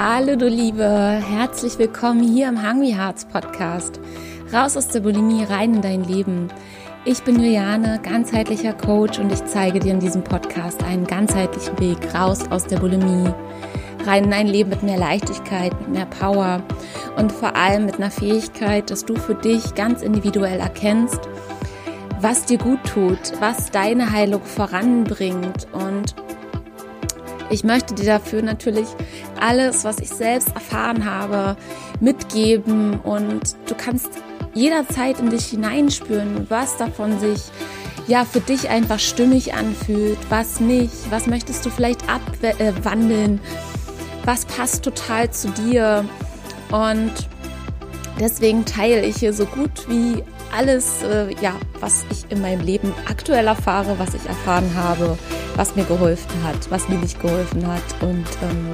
Hallo du Liebe, herzlich willkommen hier im Hungry Hearts Podcast. Raus aus der Bulimie, rein in dein Leben. Ich bin Juliane, ganzheitlicher Coach und ich zeige dir in diesem Podcast einen ganzheitlichen Weg raus aus der Bulimie, rein in ein Leben mit mehr Leichtigkeit, mit mehr Power und vor allem mit einer Fähigkeit, dass du für dich ganz individuell erkennst, was dir gut tut, was deine Heilung voranbringt und ich möchte dir dafür natürlich alles, was ich selbst erfahren habe, mitgeben. Und du kannst jederzeit in dich hineinspüren, was davon sich ja für dich einfach stimmig anfühlt, was nicht, was möchtest du vielleicht abwandeln, was passt total zu dir? Und deswegen teile ich hier so gut wie alles, äh, ja, was ich in meinem Leben aktuell erfahre, was ich erfahren habe, was mir geholfen hat, was mir nicht geholfen hat. Und ähm,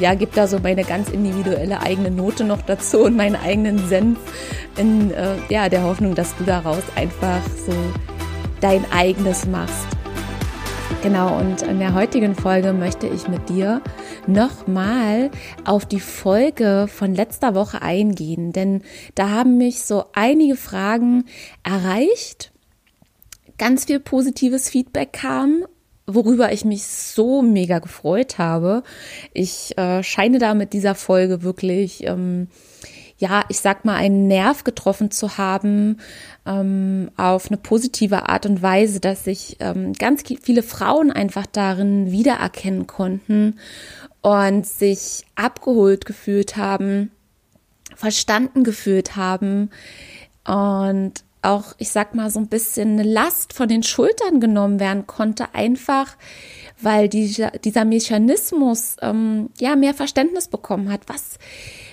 ja, gibt da so meine ganz individuelle eigene Note noch dazu und meinen eigenen Senf in äh, ja, der Hoffnung, dass du daraus einfach so dein eigenes machst. Genau, und in der heutigen Folge möchte ich mit dir nochmal auf die Folge von letzter Woche eingehen, denn da haben mich so einige Fragen erreicht, ganz viel positives Feedback kam worüber ich mich so mega gefreut habe. Ich äh, scheine da mit dieser Folge wirklich, ähm, ja, ich sag mal, einen Nerv getroffen zu haben ähm, auf eine positive Art und Weise, dass sich ähm, ganz viele Frauen einfach darin wiedererkennen konnten und sich abgeholt gefühlt haben, verstanden gefühlt haben und auch, ich sag mal, so ein bisschen eine Last von den Schultern genommen werden konnte, einfach weil dieser, dieser Mechanismus ähm, ja mehr Verständnis bekommen hat. Was,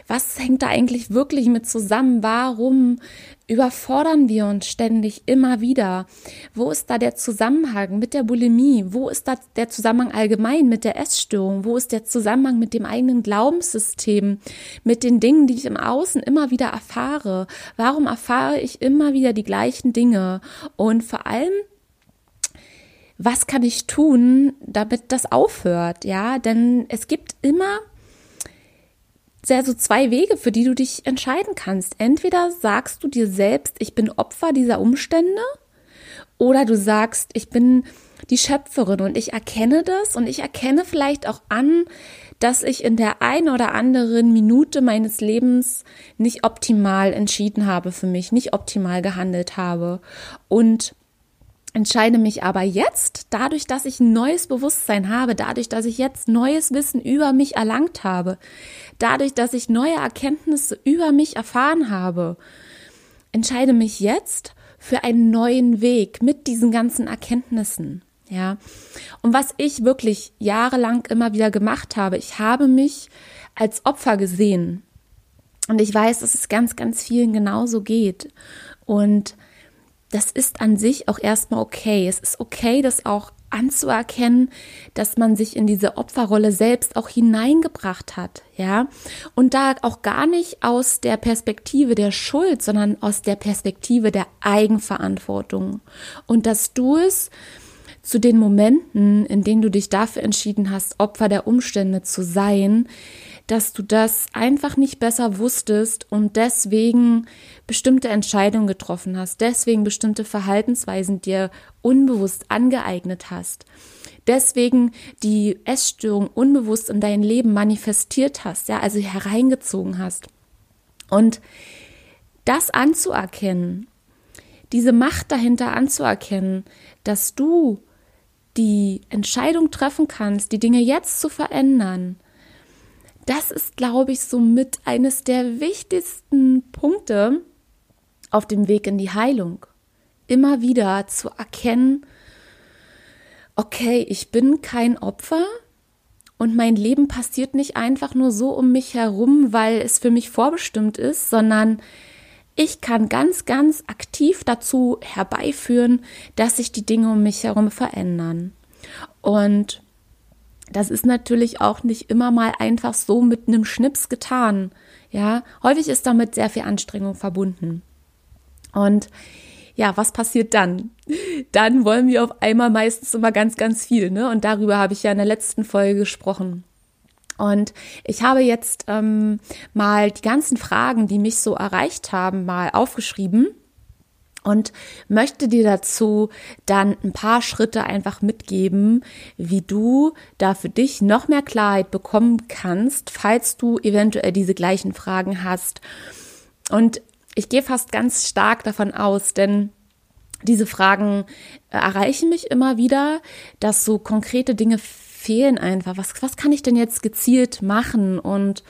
was hängt da eigentlich wirklich mit zusammen? Warum überfordern wir uns ständig immer wieder? Wo ist da der Zusammenhang mit der Bulimie? Wo ist da der Zusammenhang allgemein mit der Essstörung? Wo ist der Zusammenhang mit dem eigenen Glaubenssystem? Mit den Dingen, die ich im Außen immer wieder erfahre? Warum erfahre ich immer wieder die gleichen Dinge? Und vor allem, was kann ich tun, damit das aufhört? Ja, denn es gibt immer sehr so zwei Wege, für die du dich entscheiden kannst. Entweder sagst du dir selbst, ich bin Opfer dieser Umstände, oder du sagst, ich bin die Schöpferin und ich erkenne das und ich erkenne vielleicht auch an, dass ich in der einen oder anderen Minute meines Lebens nicht optimal entschieden habe für mich, nicht optimal gehandelt habe und entscheide mich aber jetzt, dadurch, dass ich ein neues Bewusstsein habe, dadurch, dass ich jetzt neues Wissen über mich erlangt habe, dadurch, dass ich neue Erkenntnisse über mich erfahren habe, entscheide mich jetzt für einen neuen Weg mit diesen ganzen Erkenntnissen. Ja. Und was ich wirklich jahrelang immer wieder gemacht habe, ich habe mich als Opfer gesehen. Und ich weiß, dass es ganz, ganz vielen genauso geht. Und das ist an sich auch erstmal okay. Es ist okay, das auch anzuerkennen, dass man sich in diese Opferrolle selbst auch hineingebracht hat, ja, und da auch gar nicht aus der Perspektive der Schuld, sondern aus der Perspektive der Eigenverantwortung. Und dass du es zu den Momenten, in denen du dich dafür entschieden hast, Opfer der Umstände zu sein, dass du das einfach nicht besser wusstest und deswegen bestimmte Entscheidungen getroffen hast, deswegen bestimmte Verhaltensweisen dir unbewusst angeeignet hast, deswegen die Essstörung unbewusst in dein Leben manifestiert hast, ja, also hereingezogen hast. Und das anzuerkennen, diese Macht dahinter anzuerkennen, dass du die Entscheidung treffen kannst, die Dinge jetzt zu verändern, das ist, glaube ich, somit eines der wichtigsten Punkte auf dem Weg in die Heilung. Immer wieder zu erkennen, okay, ich bin kein Opfer und mein Leben passiert nicht einfach nur so um mich herum, weil es für mich vorbestimmt ist, sondern ich kann ganz, ganz aktiv dazu herbeiführen, dass sich die Dinge um mich herum verändern. Und das ist natürlich auch nicht immer mal einfach so mit einem Schnips getan. Ja, häufig ist damit sehr viel Anstrengung verbunden. Und ja, was passiert dann? Dann wollen wir auf einmal meistens immer ganz, ganz viel, ne? Und darüber habe ich ja in der letzten Folge gesprochen. Und ich habe jetzt ähm, mal die ganzen Fragen, die mich so erreicht haben, mal aufgeschrieben und möchte dir dazu dann ein paar Schritte einfach mitgeben, wie du da für dich noch mehr Klarheit bekommen kannst, falls du eventuell diese gleichen Fragen hast. Und ich gehe fast ganz stark davon aus, denn diese Fragen äh, erreichen mich immer wieder, dass so konkrete Dinge fehlen einfach. Was, was kann ich denn jetzt gezielt machen und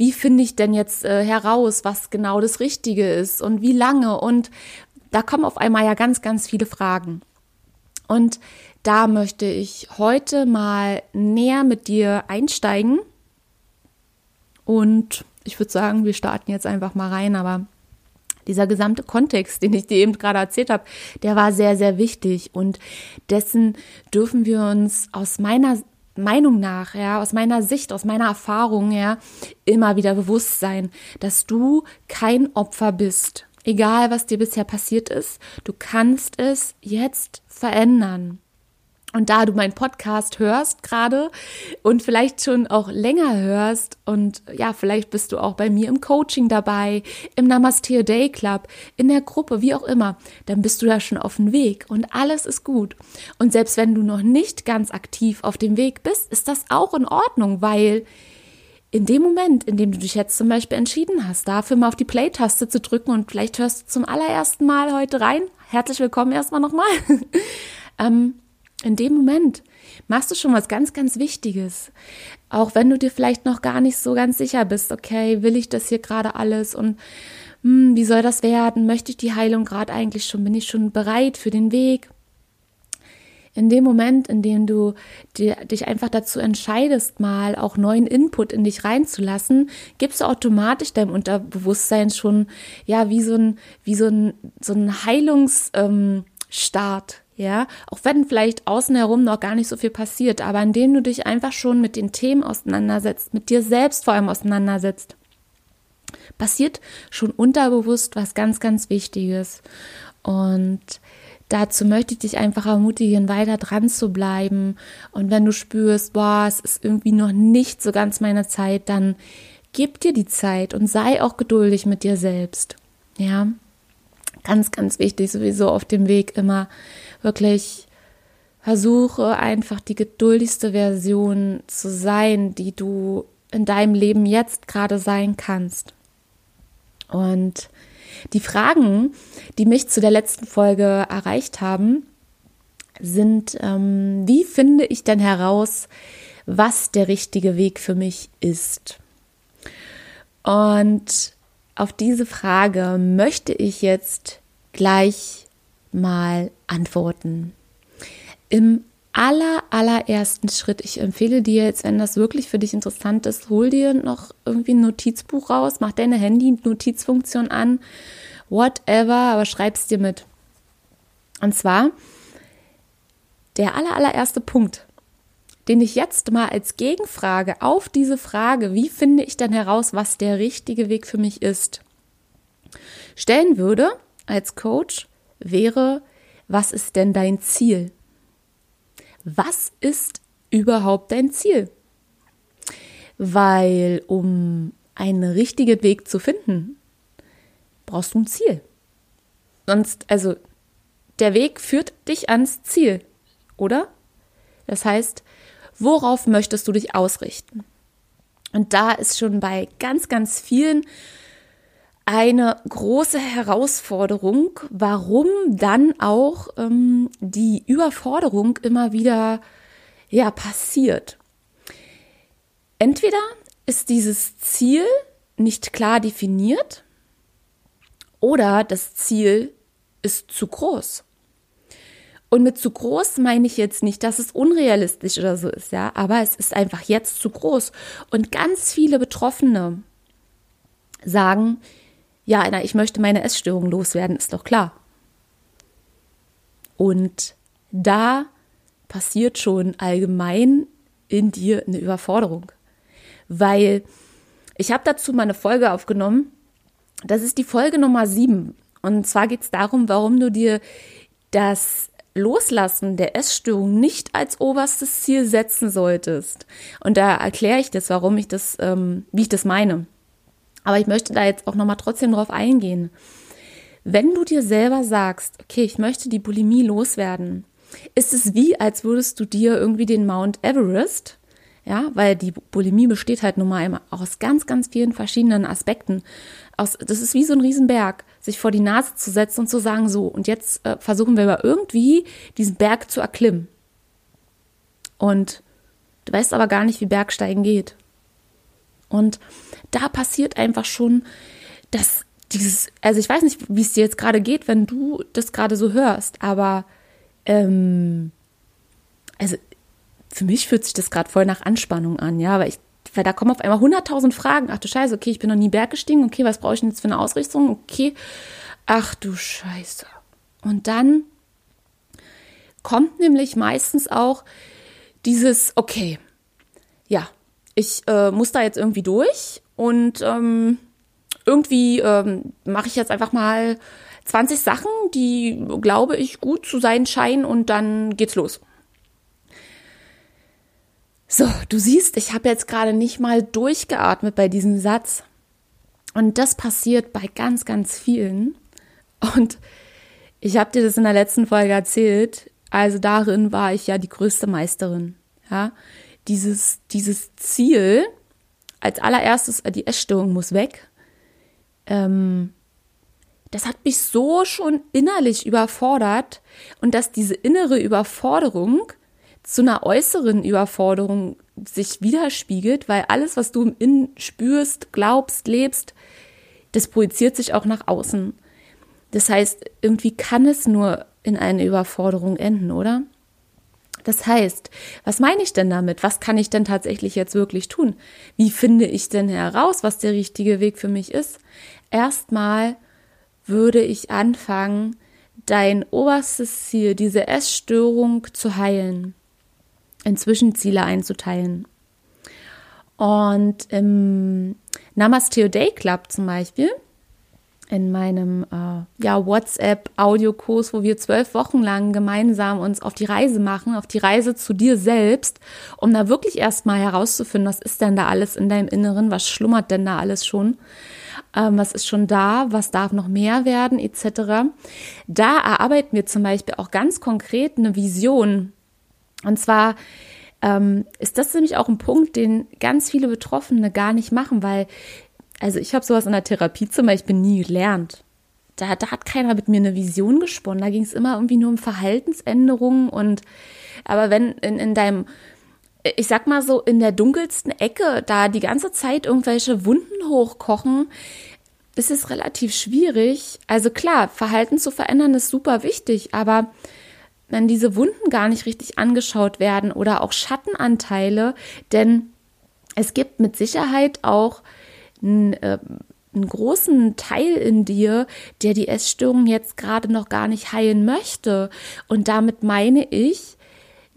wie finde ich denn jetzt äh, heraus, was genau das Richtige ist und wie lange und da kommen auf einmal ja ganz, ganz viele Fragen. Und da möchte ich heute mal näher mit dir einsteigen. Und ich würde sagen, wir starten jetzt einfach mal rein, aber dieser gesamte Kontext, den ich dir eben gerade erzählt habe, der war sehr, sehr wichtig und dessen dürfen wir uns aus meiner Meinung nach, ja, aus meiner Sicht, aus meiner Erfahrung, ja, immer wieder bewusst sein, dass du kein Opfer bist. Egal, was dir bisher passiert ist, du kannst es jetzt verändern. Und da du meinen Podcast hörst gerade und vielleicht schon auch länger hörst und ja, vielleicht bist du auch bei mir im Coaching dabei, im Namaste Day Club, in der Gruppe, wie auch immer, dann bist du da schon auf dem Weg und alles ist gut. Und selbst wenn du noch nicht ganz aktiv auf dem Weg bist, ist das auch in Ordnung, weil in dem Moment, in dem du dich jetzt zum Beispiel entschieden hast, dafür mal auf die Play-Taste zu drücken und vielleicht hörst du zum allerersten Mal heute rein, herzlich willkommen erstmal nochmal, ähm, in dem Moment machst du schon was ganz, ganz Wichtiges. Auch wenn du dir vielleicht noch gar nicht so ganz sicher bist, okay, will ich das hier gerade alles und hm, wie soll das werden? Möchte ich die Heilung gerade eigentlich schon? Bin ich schon bereit für den Weg? In dem Moment, in dem du dich einfach dazu entscheidest, mal auch neuen Input in dich reinzulassen, gibst du automatisch deinem Unterbewusstsein schon, ja, wie so ein, wie so ein, so ein Heilungsstart. Ähm, ja, auch wenn vielleicht außen herum noch gar nicht so viel passiert, aber indem du dich einfach schon mit den Themen auseinandersetzt, mit dir selbst vor allem auseinandersetzt, passiert schon unterbewusst was ganz, ganz Wichtiges. Und dazu möchte ich dich einfach ermutigen, weiter dran zu bleiben. Und wenn du spürst, boah, es ist irgendwie noch nicht so ganz meine Zeit, dann gib dir die Zeit und sei auch geduldig mit dir selbst. Ja, ganz, ganz wichtig, sowieso auf dem Weg immer wirklich versuche einfach die geduldigste Version zu sein, die du in deinem Leben jetzt gerade sein kannst. Und die Fragen, die mich zu der letzten Folge erreicht haben, sind, ähm, wie finde ich denn heraus, was der richtige Weg für mich ist? Und auf diese Frage möchte ich jetzt gleich mal antworten. Im aller, allerersten Schritt, ich empfehle dir jetzt, wenn das wirklich für dich interessant ist, hol dir noch irgendwie ein Notizbuch raus, mach deine Handy-Notizfunktion an, whatever, aber schreib's dir mit. Und zwar der aller, allererste Punkt, den ich jetzt mal als Gegenfrage auf diese Frage, wie finde ich denn heraus, was der richtige Weg für mich ist, stellen würde als Coach, wäre, was ist denn dein Ziel? Was ist überhaupt dein Ziel? Weil um einen richtigen Weg zu finden, brauchst du ein Ziel. Sonst, also der Weg führt dich ans Ziel, oder? Das heißt, worauf möchtest du dich ausrichten? Und da ist schon bei ganz, ganz vielen eine große Herausforderung, warum dann auch ähm, die Überforderung immer wieder ja passiert. Entweder ist dieses Ziel nicht klar definiert oder das Ziel ist zu groß. Und mit zu groß meine ich jetzt nicht, dass es unrealistisch oder so ist, ja, aber es ist einfach jetzt zu groß. Und ganz viele Betroffene sagen, ja, na, ich möchte meine Essstörung loswerden, ist doch klar. Und da passiert schon allgemein in dir eine Überforderung. Weil ich habe dazu mal eine Folge aufgenommen. Das ist die Folge Nummer sieben. Und zwar geht es darum, warum du dir das Loslassen der Essstörung nicht als oberstes Ziel setzen solltest. Und da erkläre ich das, warum ich das, ähm, wie ich das meine. Aber ich möchte da jetzt auch nochmal trotzdem drauf eingehen. Wenn du dir selber sagst, okay, ich möchte die Bulimie loswerden, ist es wie, als würdest du dir irgendwie den Mount Everest, ja, weil die Bulimie besteht halt nun mal aus ganz, ganz vielen verschiedenen Aspekten. Aus, das ist wie so ein Riesenberg sich vor die Nase zu setzen und zu sagen, so, und jetzt äh, versuchen wir aber irgendwie diesen Berg zu erklimmen. Und du weißt aber gar nicht, wie Bergsteigen geht. Und da passiert einfach schon, dass dieses, also ich weiß nicht, wie es dir jetzt gerade geht, wenn du das gerade so hörst, aber ähm, also für mich fühlt sich das gerade voll nach Anspannung an, ja, weil ich weil da kommen auf einmal 100.000 Fragen. Ach du Scheiße, okay, ich bin noch nie Berg gestiegen. Okay, was brauche ich denn jetzt für eine Ausrichtung? Okay, ach du Scheiße. Und dann kommt nämlich meistens auch dieses, okay, ich äh, muss da jetzt irgendwie durch und ähm, irgendwie ähm, mache ich jetzt einfach mal 20 Sachen, die, glaube ich, gut zu sein scheinen und dann geht's los. So, du siehst, ich habe jetzt gerade nicht mal durchgeatmet bei diesem Satz. Und das passiert bei ganz, ganz vielen. Und ich habe dir das in der letzten Folge erzählt. Also darin war ich ja die größte Meisterin. Ja, dieses, dieses Ziel, als allererstes, die Essstörung muss weg. Ähm, das hat mich so schon innerlich überfordert und dass diese innere Überforderung zu einer äußeren Überforderung sich widerspiegelt, weil alles, was du im Innen spürst, glaubst, lebst, das projiziert sich auch nach außen. Das heißt, irgendwie kann es nur in eine Überforderung enden, oder? Das heißt, was meine ich denn damit? Was kann ich denn tatsächlich jetzt wirklich tun? Wie finde ich denn heraus, was der richtige Weg für mich ist? Erstmal würde ich anfangen, dein oberstes Ziel, diese Essstörung zu heilen in Zwischenziele einzuteilen. Und im Namaste Day Club zum Beispiel, in meinem äh, ja, WhatsApp-Audiokurs, wo wir zwölf Wochen lang gemeinsam uns auf die Reise machen, auf die Reise zu dir selbst, um da wirklich erstmal herauszufinden, was ist denn da alles in deinem Inneren, was schlummert denn da alles schon, ähm, was ist schon da, was darf noch mehr werden, etc. Da erarbeiten wir zum Beispiel auch ganz konkret eine Vision, und zwar ähm, ist das nämlich auch ein Punkt, den ganz viele Betroffene gar nicht machen, weil, also ich habe sowas in der Therapie zum Beispiel nie gelernt. Da, da hat keiner mit mir eine Vision gesponnen. Da ging es immer irgendwie nur um Verhaltensänderungen und aber wenn in, in deinem ich sag mal so, in der dunkelsten Ecke da die ganze Zeit irgendwelche Wunden hochkochen, ist es relativ schwierig. Also klar, Verhalten zu verändern ist super wichtig, aber wenn diese Wunden gar nicht richtig angeschaut werden oder auch Schattenanteile, denn es gibt mit Sicherheit auch einen, äh, einen großen Teil in dir, der die Essstörung jetzt gerade noch gar nicht heilen möchte. Und damit meine ich,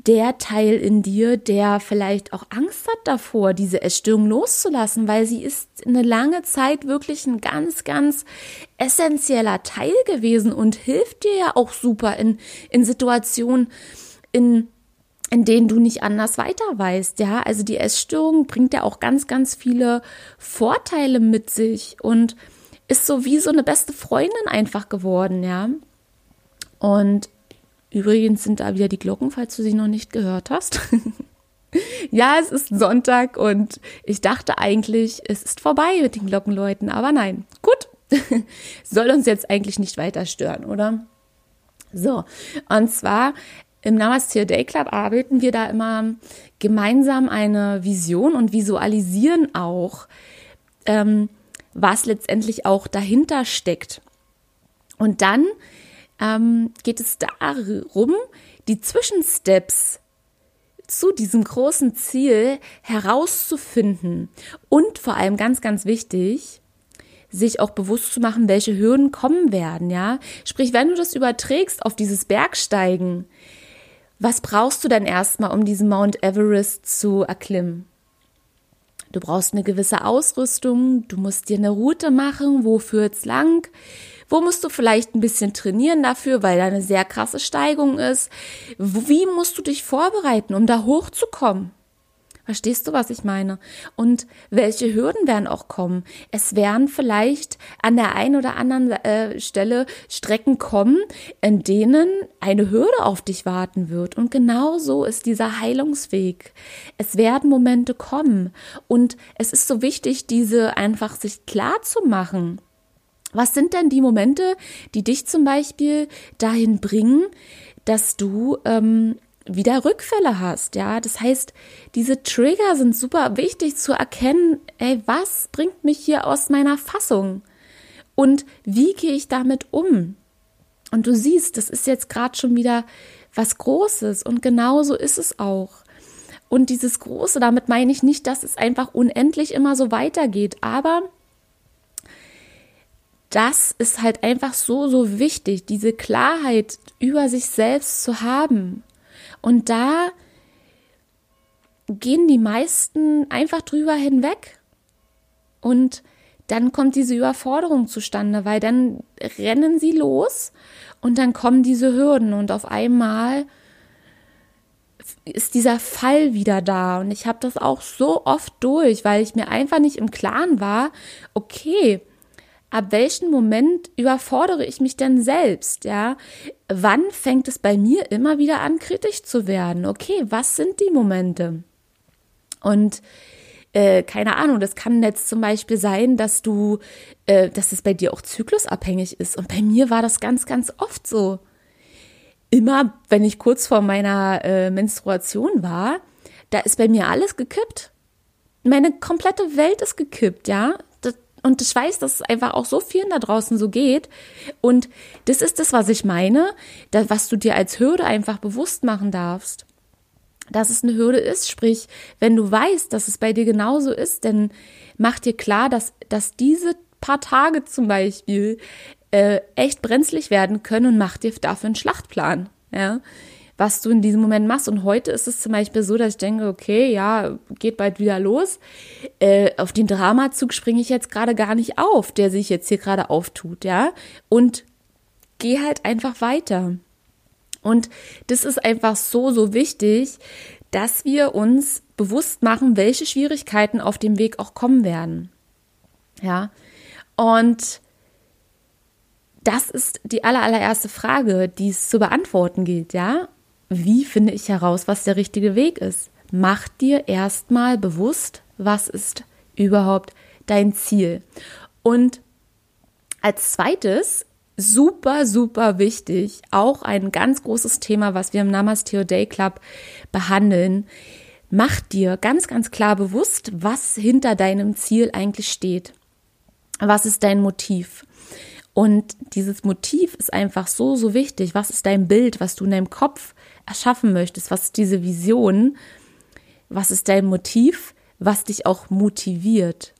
der Teil in dir, der vielleicht auch Angst hat davor, diese Essstörung loszulassen, weil sie ist eine lange Zeit wirklich ein ganz, ganz essentieller Teil gewesen und hilft dir ja auch super in, in Situationen, in, in denen du nicht anders weiter weißt, ja. Also die Essstörung bringt ja auch ganz, ganz viele Vorteile mit sich und ist so wie so eine beste Freundin einfach geworden, ja. Und Übrigens sind da wieder die Glocken, falls du sie noch nicht gehört hast. ja, es ist Sonntag und ich dachte eigentlich, es ist vorbei mit den Glockenläuten, aber nein. Gut. Soll uns jetzt eigentlich nicht weiter stören, oder? So, und zwar im Namaste Day Club arbeiten wir da immer gemeinsam eine Vision und visualisieren auch, ähm, was letztendlich auch dahinter steckt. Und dann ähm, geht es darum, die Zwischensteps zu diesem großen Ziel herauszufinden und vor allem ganz, ganz wichtig, sich auch bewusst zu machen, welche Hürden kommen werden, ja. Sprich, wenn du das überträgst auf dieses Bergsteigen, was brauchst du denn erstmal, um diesen Mount Everest zu erklimmen? Du brauchst eine gewisse Ausrüstung, du musst dir eine Route machen, wo führt's lang, wo musst du vielleicht ein bisschen trainieren dafür, weil da eine sehr krasse Steigung ist. Wie musst du dich vorbereiten, um da hochzukommen? Verstehst du, was ich meine? Und welche Hürden werden auch kommen? Es werden vielleicht an der einen oder anderen äh, Stelle Strecken kommen, in denen eine Hürde auf dich warten wird. Und genau so ist dieser Heilungsweg. Es werden Momente kommen. Und es ist so wichtig, diese einfach sich klar zu machen. Was sind denn die Momente, die dich zum Beispiel dahin bringen, dass du ähm, wieder Rückfälle hast, ja. Das heißt, diese Trigger sind super wichtig zu erkennen, ey, was bringt mich hier aus meiner Fassung? Und wie gehe ich damit um? Und du siehst, das ist jetzt gerade schon wieder was Großes und genauso ist es auch. Und dieses Große, damit meine ich nicht, dass es einfach unendlich immer so weitergeht, aber das ist halt einfach so, so wichtig, diese Klarheit über sich selbst zu haben und da gehen die meisten einfach drüber hinweg. Und dann kommt diese Überforderung zustande, weil dann rennen sie los und dann kommen diese Hürden und auf einmal ist dieser Fall wieder da. Und ich habe das auch so oft durch, weil ich mir einfach nicht im Klaren war, okay, ab welchem Moment überfordere ich mich denn selbst, ja? Wann fängt es bei mir immer wieder an, kritisch zu werden? Okay, was sind die Momente? Und äh, keine Ahnung, das kann jetzt zum Beispiel sein, dass du, äh, dass es bei dir auch zyklusabhängig ist. Und bei mir war das ganz, ganz oft so. Immer, wenn ich kurz vor meiner äh, Menstruation war, da ist bei mir alles gekippt. Meine komplette Welt ist gekippt, ja. Und ich weiß, dass es einfach auch so vielen da draußen so geht. Und das ist das, was ich meine, was du dir als Hürde einfach bewusst machen darfst. Dass es eine Hürde ist, sprich, wenn du weißt, dass es bei dir genauso ist, dann mach dir klar, dass, dass diese paar Tage zum Beispiel äh, echt brenzlig werden können und mach dir dafür einen Schlachtplan. Ja, was du in diesem Moment machst. Und heute ist es zum Beispiel so, dass ich denke, okay, ja, geht bald wieder los. Äh, auf den Dramazug springe ich jetzt gerade gar nicht auf, der sich jetzt hier gerade auftut, ja. Und geh halt einfach weiter. Und das ist einfach so, so wichtig, dass wir uns bewusst machen, welche Schwierigkeiten auf dem Weg auch kommen werden. Ja. Und das ist die allererste Frage, die es zu beantworten gilt, ja wie finde ich heraus, was der richtige Weg ist? Mach dir erstmal bewusst, was ist überhaupt dein Ziel. Und als zweites, super, super wichtig, auch ein ganz großes Thema, was wir im Namaste Day Club behandeln, mach dir ganz, ganz klar bewusst, was hinter deinem Ziel eigentlich steht. Was ist dein Motiv? Und dieses Motiv ist einfach so, so wichtig. Was ist dein Bild, was du in deinem Kopf erschaffen möchtest? Was ist diese Vision? Was ist dein Motiv, was dich auch motiviert?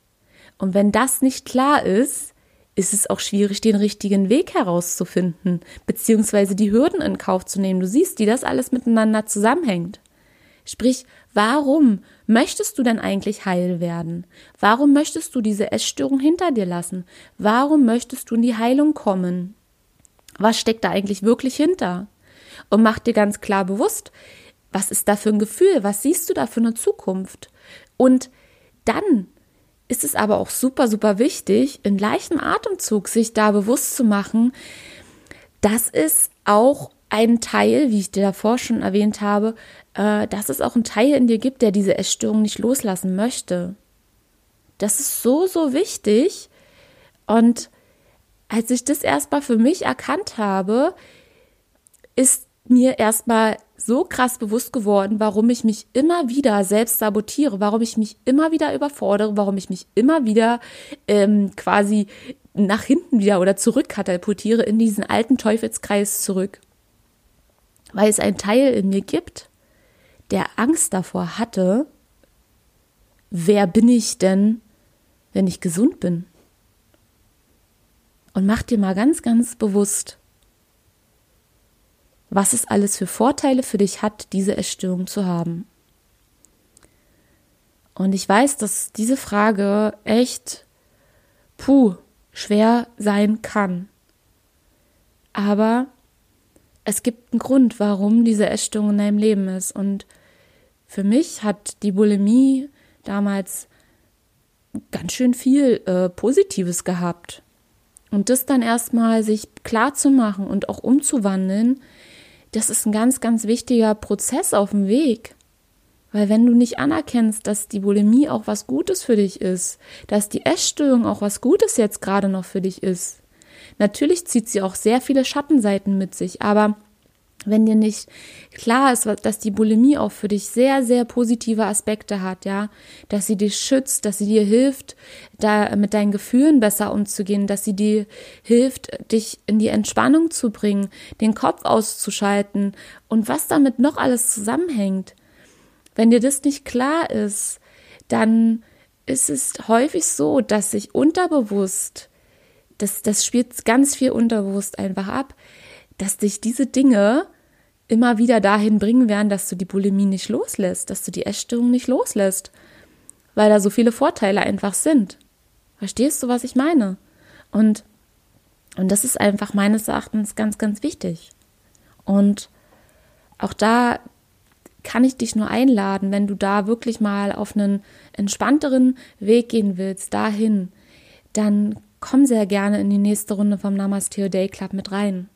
Und wenn das nicht klar ist, ist es auch schwierig, den richtigen Weg herauszufinden, beziehungsweise die Hürden in Kauf zu nehmen. Du siehst, wie das alles miteinander zusammenhängt. Sprich, warum möchtest du denn eigentlich heil werden? Warum möchtest du diese Essstörung hinter dir lassen? Warum möchtest du in die Heilung kommen? Was steckt da eigentlich wirklich hinter? Und mach dir ganz klar bewusst, was ist da für ein Gefühl, was siehst du da für eine Zukunft? Und dann ist es aber auch super, super wichtig, in gleichem Atemzug sich da bewusst zu machen, dass es auch einen Teil, wie ich dir davor schon erwähnt habe, äh, dass es auch einen Teil in dir gibt, der diese Essstörung nicht loslassen möchte. Das ist so, so wichtig. Und als ich das erstmal für mich erkannt habe, ist mir erstmal so krass bewusst geworden, warum ich mich immer wieder selbst sabotiere, warum ich mich immer wieder überfordere, warum ich mich immer wieder ähm, quasi nach hinten wieder oder zurück katapultiere in diesen alten Teufelskreis zurück. Weil es einen Teil in mir gibt, der Angst davor hatte, wer bin ich denn, wenn ich gesund bin? Und mach dir mal ganz, ganz bewusst, was es alles für Vorteile für dich hat, diese Essstörung zu haben. Und ich weiß, dass diese Frage echt, puh, schwer sein kann. Aber es gibt einen Grund, warum diese Essstörung in deinem Leben ist. Und für mich hat die Bulimie damals ganz schön viel äh, Positives gehabt. Und das dann erstmal sich klar zu machen und auch umzuwandeln, das ist ein ganz, ganz wichtiger Prozess auf dem Weg. Weil wenn du nicht anerkennst, dass die Bulimie auch was Gutes für dich ist, dass die Essstörung auch was Gutes jetzt gerade noch für dich ist, natürlich zieht sie auch sehr viele Schattenseiten mit sich, aber wenn dir nicht klar ist, dass die Bulimie auch für dich sehr, sehr positive Aspekte hat, ja, dass sie dich schützt, dass sie dir hilft, da mit deinen Gefühlen besser umzugehen, dass sie dir hilft, dich in die Entspannung zu bringen, den Kopf auszuschalten und was damit noch alles zusammenhängt. Wenn dir das nicht klar ist, dann ist es häufig so, dass sich unterbewusst, das, das spielt ganz viel unterbewusst einfach ab, dass dich diese Dinge immer wieder dahin bringen werden, dass du die Bulimie nicht loslässt, dass du die Essstörung nicht loslässt, weil da so viele Vorteile einfach sind. Verstehst du, was ich meine? Und, und das ist einfach meines Erachtens ganz, ganz wichtig. Und auch da kann ich dich nur einladen, wenn du da wirklich mal auf einen entspannteren Weg gehen willst, dahin, dann komm sehr gerne in die nächste Runde vom Namaste Day Club mit rein.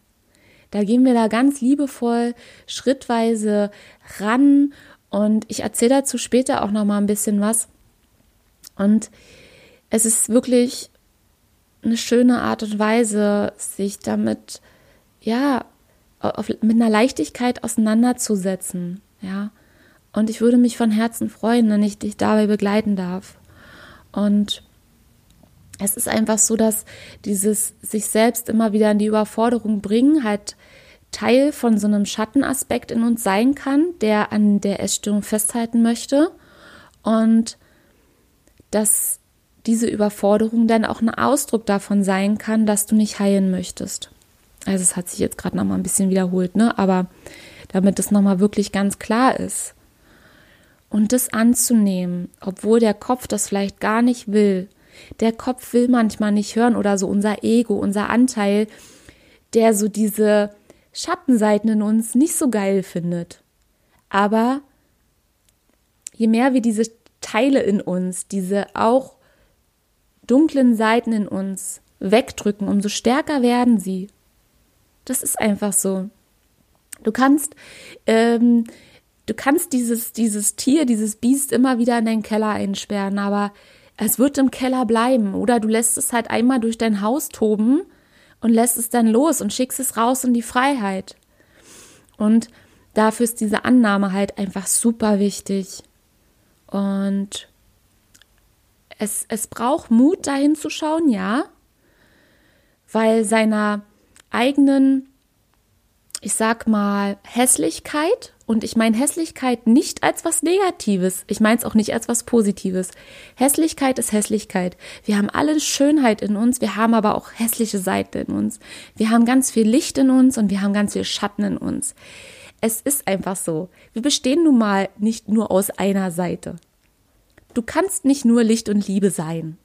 Da gehen wir da ganz liebevoll schrittweise ran und ich erzähle dazu später auch noch mal ein bisschen was. Und es ist wirklich eine schöne Art und Weise, sich damit ja auf, mit einer Leichtigkeit auseinanderzusetzen, ja. Und ich würde mich von Herzen freuen, wenn ich dich dabei begleiten darf. Und es ist einfach so, dass dieses sich selbst immer wieder in die Überforderung bringen halt Teil von so einem Schattenaspekt in uns sein kann, der an der Essstörung festhalten möchte und dass diese Überforderung dann auch ein Ausdruck davon sein kann, dass du nicht heilen möchtest. Also es hat sich jetzt gerade noch mal ein bisschen wiederholt, ne? Aber damit es noch mal wirklich ganz klar ist und das anzunehmen, obwohl der Kopf das vielleicht gar nicht will, der Kopf will manchmal nicht hören oder so unser Ego, unser Anteil, der so diese Schattenseiten in uns nicht so geil findet. Aber je mehr wir diese Teile in uns, diese auch dunklen Seiten in uns wegdrücken, umso stärker werden sie. Das ist einfach so. Du kannst, ähm, du kannst dieses, dieses Tier, dieses Biest immer wieder in deinen Keller einsperren, aber es wird im Keller bleiben oder du lässt es halt einmal durch dein Haus toben und lässt es dann los und schickst es raus in die Freiheit. Und dafür ist diese Annahme halt einfach super wichtig. Und es, es braucht Mut, dahin zu schauen, ja, weil seiner eigenen, ich sag mal, Hässlichkeit und ich meine Hässlichkeit nicht als was Negatives. Ich meine es auch nicht als was Positives. Hässlichkeit ist Hässlichkeit. Wir haben alle Schönheit in uns, wir haben aber auch hässliche Seiten in uns. Wir haben ganz viel Licht in uns und wir haben ganz viel Schatten in uns. Es ist einfach so. Wir bestehen nun mal nicht nur aus einer Seite. Du kannst nicht nur Licht und Liebe sein.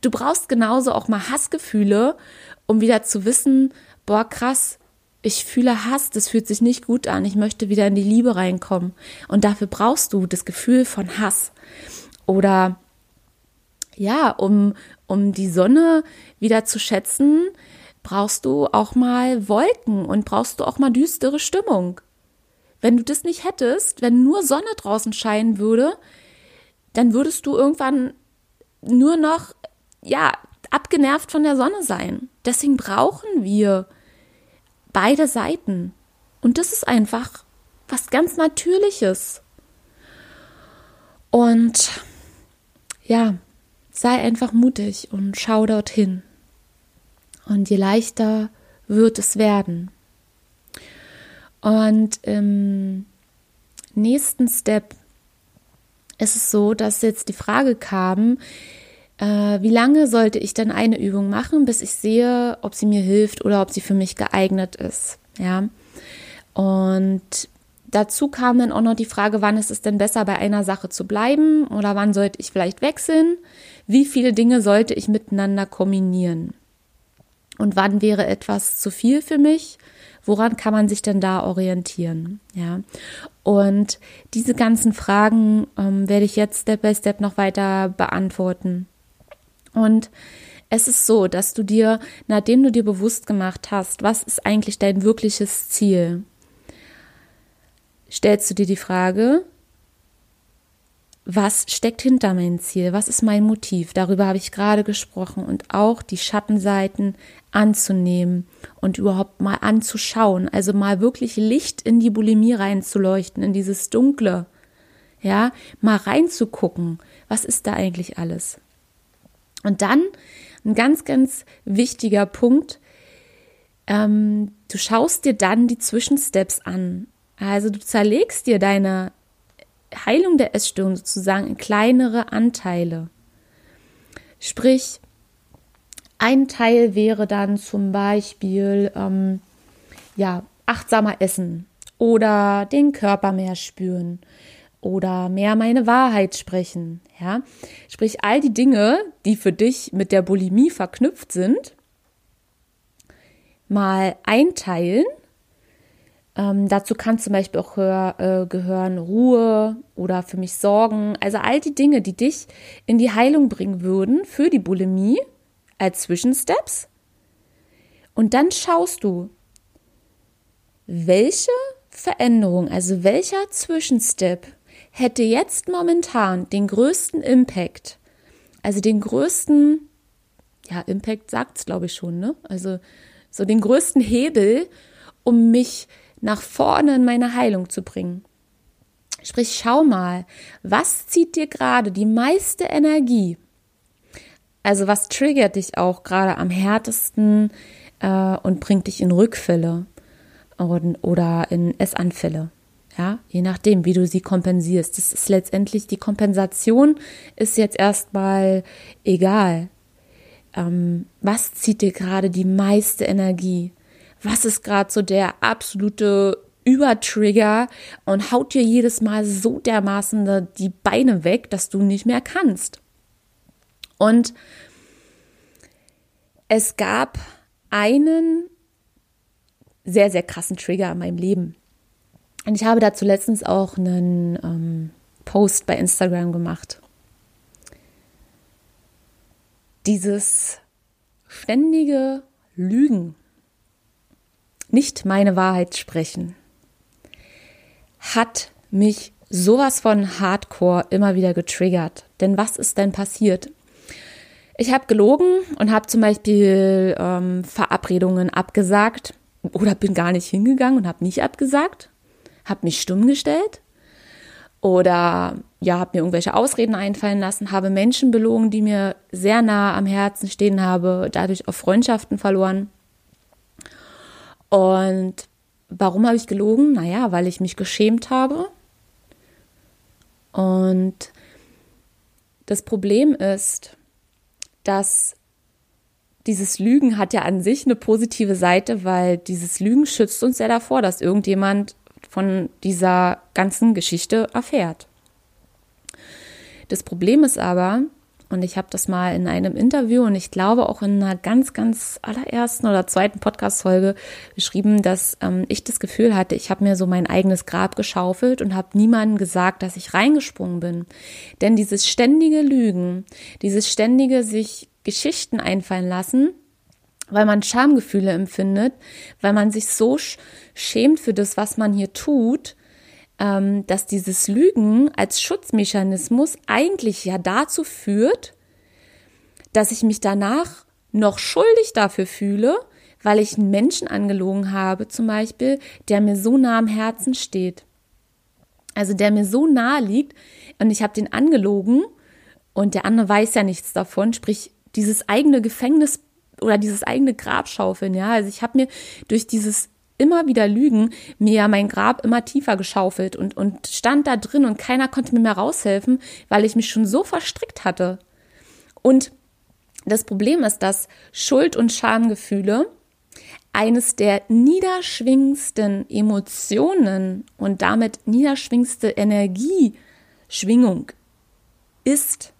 Du brauchst genauso auch mal Hassgefühle, um wieder zu wissen, boah, krass, ich fühle Hass, das fühlt sich nicht gut an, ich möchte wieder in die Liebe reinkommen. Und dafür brauchst du das Gefühl von Hass. Oder ja, um, um die Sonne wieder zu schätzen, brauchst du auch mal Wolken und brauchst du auch mal düstere Stimmung. Wenn du das nicht hättest, wenn nur Sonne draußen scheinen würde, dann würdest du irgendwann nur noch, ja, abgenervt von der Sonne sein. Deswegen brauchen wir beide Seiten. Und das ist einfach was ganz Natürliches. Und ja, sei einfach mutig und schau dorthin. Und je leichter wird es werden. Und im nächsten Step ist es so, dass jetzt die Frage kam, äh, wie lange sollte ich dann eine Übung machen, bis ich sehe, ob sie mir hilft oder ob sie für mich geeignet ist. Ja. Und dazu kam dann auch noch die Frage, wann ist es denn besser, bei einer Sache zu bleiben oder wann sollte ich vielleicht wechseln? Wie viele Dinge sollte ich miteinander kombinieren? Und wann wäre etwas zu viel für mich? Woran kann man sich denn da orientieren? Ja. Und diese ganzen Fragen ähm, werde ich jetzt Step by Step noch weiter beantworten. Und es ist so, dass du dir, nachdem du dir bewusst gemacht hast, was ist eigentlich dein wirkliches Ziel, stellst du dir die Frage, was steckt hinter meinem Ziel? Was ist mein Motiv? Darüber habe ich gerade gesprochen und auch die Schattenseiten anzunehmen und überhaupt mal anzuschauen, also mal wirklich Licht in die Bulimie reinzuleuchten, in dieses Dunkle, ja, mal reinzugucken, was ist da eigentlich alles? Und dann ein ganz, ganz wichtiger Punkt, ähm, du schaust dir dann die Zwischensteps an. Also du zerlegst dir deine Heilung der Essstörung sozusagen in kleinere Anteile. Sprich, ein Teil wäre dann zum Beispiel ähm, ja achtsamer essen oder den Körper mehr spüren oder mehr meine Wahrheit sprechen. Ja, sprich all die Dinge, die für dich mit der Bulimie verknüpft sind, mal einteilen ähm, dazu kann zum Beispiel auch hör, äh, gehören Ruhe oder für mich Sorgen. Also all die Dinge, die dich in die Heilung bringen würden für die Bulimie als Zwischensteps. Und dann schaust du, welche Veränderung, also welcher Zwischenstep hätte jetzt momentan den größten Impact, also den größten, ja, Impact sagt es glaube ich schon, ne? Also so den größten Hebel, um mich nach vorne in meine Heilung zu bringen. Sprich, schau mal, was zieht dir gerade die meiste Energie? Also was triggert dich auch gerade am härtesten äh, und bringt dich in Rückfälle und, oder in Essanfälle? Ja, je nachdem, wie du sie kompensierst. Das ist letztendlich die Kompensation ist jetzt erstmal egal. Ähm, was zieht dir gerade die meiste Energie? was ist gerade so der absolute Übertrigger und haut dir jedes Mal so dermaßen die Beine weg, dass du nicht mehr kannst. Und es gab einen sehr, sehr krassen Trigger in meinem Leben. Und ich habe dazu letztens auch einen ähm, Post bei Instagram gemacht. Dieses ständige Lügen nicht meine Wahrheit sprechen, hat mich sowas von Hardcore immer wieder getriggert. Denn was ist denn passiert? Ich habe gelogen und habe zum Beispiel ähm, Verabredungen abgesagt oder bin gar nicht hingegangen und habe nicht abgesagt, habe mich stumm gestellt oder ja, habe mir irgendwelche Ausreden einfallen lassen, habe Menschen belogen, die mir sehr nah am Herzen stehen habe, dadurch auch Freundschaften verloren. Und warum habe ich gelogen? Naja, weil ich mich geschämt habe. Und das Problem ist, dass dieses Lügen hat ja an sich eine positive Seite, weil dieses Lügen schützt uns ja davor, dass irgendjemand von dieser ganzen Geschichte erfährt. Das Problem ist aber, und ich habe das mal in einem Interview und ich glaube auch in einer ganz, ganz allerersten oder zweiten Podcast-Folge beschrieben, dass ähm, ich das Gefühl hatte, ich habe mir so mein eigenes Grab geschaufelt und habe niemandem gesagt, dass ich reingesprungen bin. Denn dieses ständige Lügen, dieses ständige sich Geschichten einfallen lassen, weil man Schamgefühle empfindet, weil man sich so schämt für das, was man hier tut, ähm, dass dieses Lügen als Schutzmechanismus eigentlich ja dazu führt, dass ich mich danach noch schuldig dafür fühle, weil ich einen Menschen angelogen habe, zum Beispiel, der mir so nah am Herzen steht. Also der mir so nahe liegt und ich habe den angelogen und der andere weiß ja nichts davon, sprich dieses eigene Gefängnis oder dieses eigene Grabschaufeln, ja. Also ich habe mir durch dieses immer wieder Lügen mir mein Grab immer tiefer geschaufelt und, und stand da drin und keiner konnte mir mehr raushelfen, weil ich mich schon so verstrickt hatte. Und das Problem ist, dass Schuld- und Schamgefühle eines der niederschwingendsten Emotionen und damit niederschwingendste Energieschwingung ist.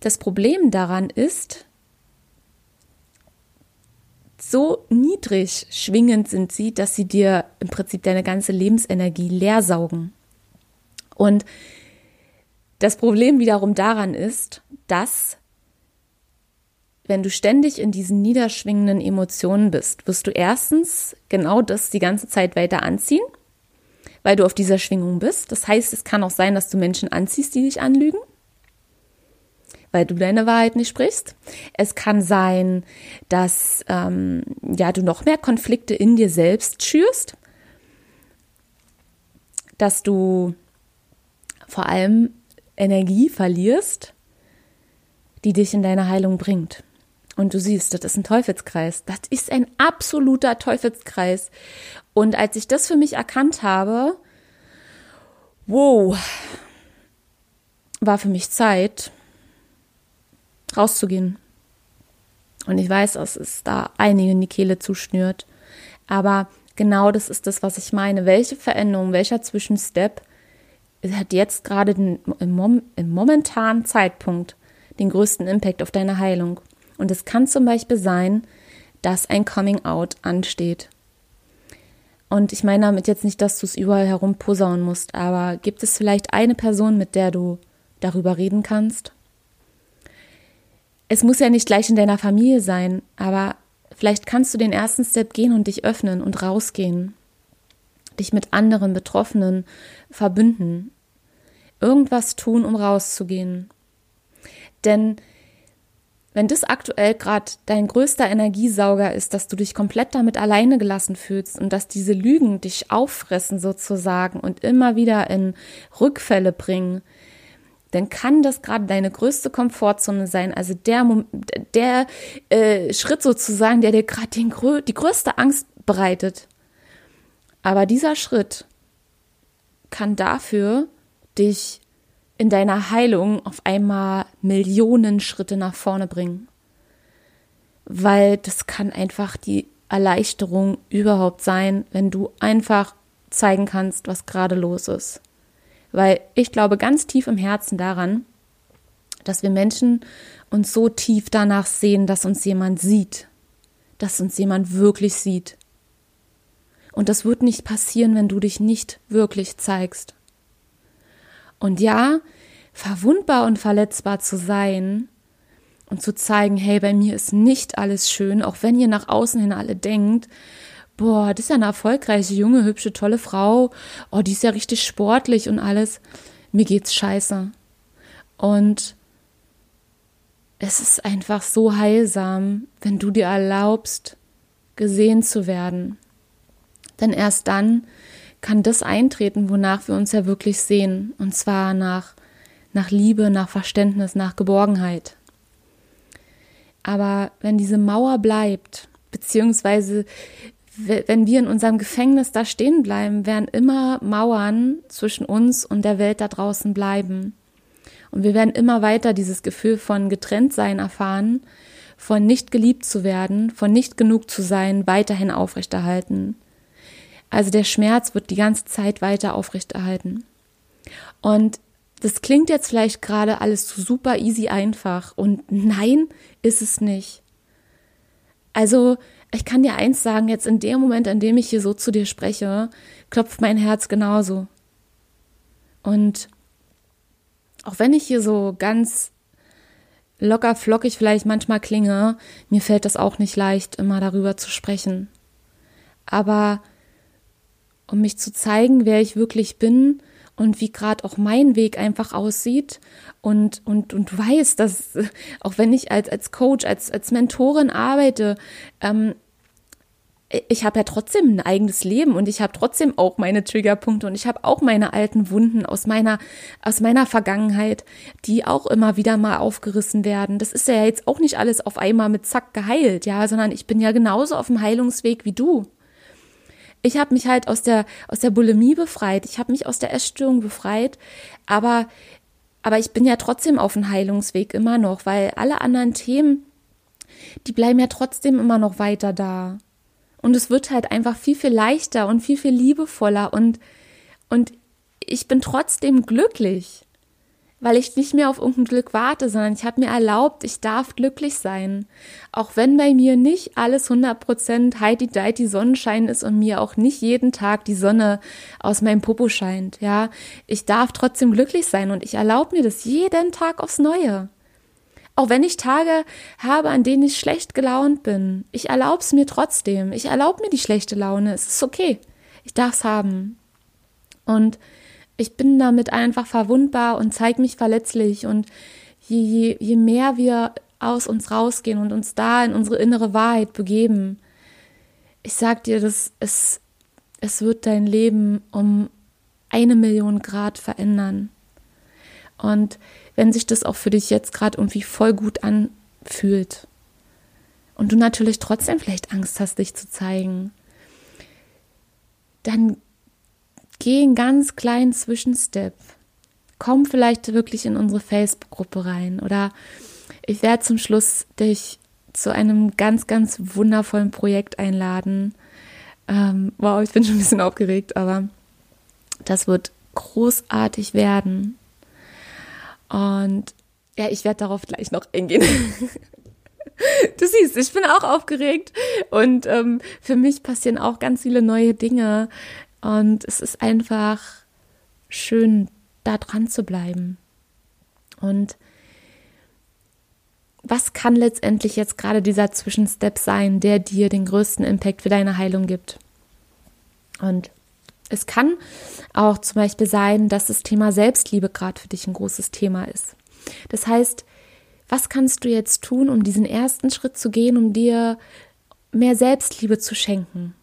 Das Problem daran ist, so niedrig schwingend sind sie, dass sie dir im Prinzip deine ganze Lebensenergie leer saugen. Und das Problem wiederum daran ist, dass wenn du ständig in diesen niederschwingenden Emotionen bist, wirst du erstens genau das die ganze Zeit weiter anziehen, weil du auf dieser Schwingung bist. Das heißt, es kann auch sein, dass du Menschen anziehst, die dich anlügen, weil du deine Wahrheit nicht sprichst. Es kann sein, dass ähm, ja du noch mehr Konflikte in dir selbst schürst, dass du vor allem Energie verlierst, die dich in deine Heilung bringt. Und du siehst, das ist ein Teufelskreis. Das ist ein absoluter Teufelskreis. Und als ich das für mich erkannt habe, wow, war für mich Zeit, rauszugehen. Und ich weiß, dass es da einige in die Kehle zuschnürt. Aber genau das ist das, was ich meine. Welche Veränderung, welcher Zwischenstep hat jetzt gerade den, im, im momentanen Zeitpunkt den größten Impact auf deine Heilung. Und es kann zum Beispiel sein, dass ein Coming Out ansteht. Und ich meine damit jetzt nicht, dass du es überall herum posaunen musst, aber gibt es vielleicht eine Person, mit der du darüber reden kannst? Es muss ja nicht gleich in deiner Familie sein, aber vielleicht kannst du den ersten Step gehen und dich öffnen und rausgehen dich mit anderen Betroffenen verbünden, irgendwas tun, um rauszugehen. Denn wenn das aktuell gerade dein größter Energiesauger ist, dass du dich komplett damit alleine gelassen fühlst und dass diese Lügen dich auffressen sozusagen und immer wieder in Rückfälle bringen, dann kann das gerade deine größte Komfortzone sein, also der, der äh, Schritt sozusagen, der dir gerade die größte Angst bereitet. Aber dieser Schritt kann dafür dich in deiner Heilung auf einmal Millionen Schritte nach vorne bringen. Weil das kann einfach die Erleichterung überhaupt sein, wenn du einfach zeigen kannst, was gerade los ist. Weil ich glaube ganz tief im Herzen daran, dass wir Menschen uns so tief danach sehen, dass uns jemand sieht, dass uns jemand wirklich sieht. Und das wird nicht passieren, wenn du dich nicht wirklich zeigst. Und ja, verwundbar und verletzbar zu sein und zu zeigen, hey, bei mir ist nicht alles schön, auch wenn ihr nach außen hin alle denkt, boah, das ist ja eine erfolgreiche, junge, hübsche, tolle Frau, oh, die ist ja richtig sportlich und alles. Mir geht's scheiße. Und es ist einfach so heilsam, wenn du dir erlaubst, gesehen zu werden. Denn erst dann kann das eintreten, wonach wir uns ja wirklich sehen. Und zwar nach, nach Liebe, nach Verständnis, nach Geborgenheit. Aber wenn diese Mauer bleibt, beziehungsweise wenn wir in unserem Gefängnis da stehen bleiben, werden immer Mauern zwischen uns und der Welt da draußen bleiben. Und wir werden immer weiter dieses Gefühl von Getrenntsein erfahren, von nicht geliebt zu werden, von nicht genug zu sein, weiterhin aufrechterhalten. Also der Schmerz wird die ganze Zeit weiter aufrechterhalten. Und das klingt jetzt vielleicht gerade alles so super easy einfach. Und nein, ist es nicht. Also, ich kann dir eins sagen, jetzt in dem Moment, in dem ich hier so zu dir spreche, klopft mein Herz genauso. Und auch wenn ich hier so ganz locker flockig vielleicht manchmal klinge, mir fällt das auch nicht leicht, immer darüber zu sprechen. Aber um mich zu zeigen, wer ich wirklich bin und wie gerade auch mein Weg einfach aussieht und und und weiß, dass auch wenn ich als als Coach als als Mentorin arbeite, ähm, ich habe ja trotzdem ein eigenes Leben und ich habe trotzdem auch meine Triggerpunkte und ich habe auch meine alten Wunden aus meiner aus meiner Vergangenheit, die auch immer wieder mal aufgerissen werden. Das ist ja jetzt auch nicht alles auf einmal mit Zack geheilt, ja, sondern ich bin ja genauso auf dem Heilungsweg wie du. Ich habe mich halt aus der, aus der Bulimie befreit. Ich habe mich aus der Essstörung befreit. Aber, aber ich bin ja trotzdem auf dem Heilungsweg immer noch, weil alle anderen Themen, die bleiben ja trotzdem immer noch weiter da. Und es wird halt einfach viel, viel leichter und viel, viel liebevoller und, und ich bin trotzdem glücklich weil ich nicht mehr auf irgendein Glück warte, sondern ich habe mir erlaubt, ich darf glücklich sein. Auch wenn bei mir nicht alles 100% heidi-deiti Sonnenschein ist und mir auch nicht jeden Tag die Sonne aus meinem Popo scheint, ja. Ich darf trotzdem glücklich sein und ich erlaube mir das jeden Tag aufs Neue. Auch wenn ich Tage habe, an denen ich schlecht gelaunt bin. Ich erlaube es mir trotzdem. Ich erlaube mir die schlechte Laune. Es ist okay. Ich darf es haben. Und ich bin damit einfach verwundbar und zeige mich verletzlich. Und je, je, je mehr wir aus uns rausgehen und uns da in unsere innere Wahrheit begeben, ich sag dir, dass es, es wird dein Leben um eine Million Grad verändern. Und wenn sich das auch für dich jetzt gerade irgendwie voll gut anfühlt und du natürlich trotzdem vielleicht Angst hast, dich zu zeigen, dann geh einen ganz kleinen Zwischenstep. Komm vielleicht wirklich in unsere Facebook-Gruppe rein oder ich werde zum Schluss dich zu einem ganz, ganz wundervollen Projekt einladen. Ähm, wow, ich bin schon ein bisschen aufgeregt, aber das wird großartig werden. Und ja, ich werde darauf gleich noch eingehen. du siehst, ich bin auch aufgeregt und ähm, für mich passieren auch ganz viele neue Dinge und es ist einfach schön, da dran zu bleiben. Und was kann letztendlich jetzt gerade dieser Zwischenstep sein, der dir den größten Impact für deine Heilung gibt? Und es kann auch zum Beispiel sein, dass das Thema Selbstliebe gerade für dich ein großes Thema ist. Das heißt, was kannst du jetzt tun, um diesen ersten Schritt zu gehen, um dir mehr Selbstliebe zu schenken?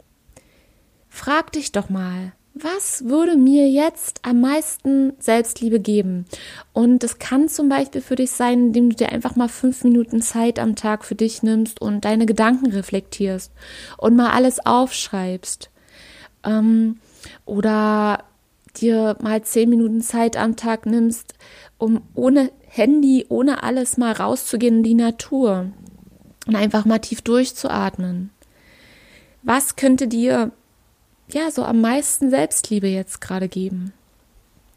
Frag dich doch mal, was würde mir jetzt am meisten Selbstliebe geben? Und es kann zum Beispiel für dich sein, indem du dir einfach mal fünf Minuten Zeit am Tag für dich nimmst und deine Gedanken reflektierst und mal alles aufschreibst. Ähm, oder dir mal zehn Minuten Zeit am Tag nimmst, um ohne Handy, ohne alles mal rauszugehen in die Natur und einfach mal tief durchzuatmen. Was könnte dir ja, so am meisten Selbstliebe jetzt gerade geben.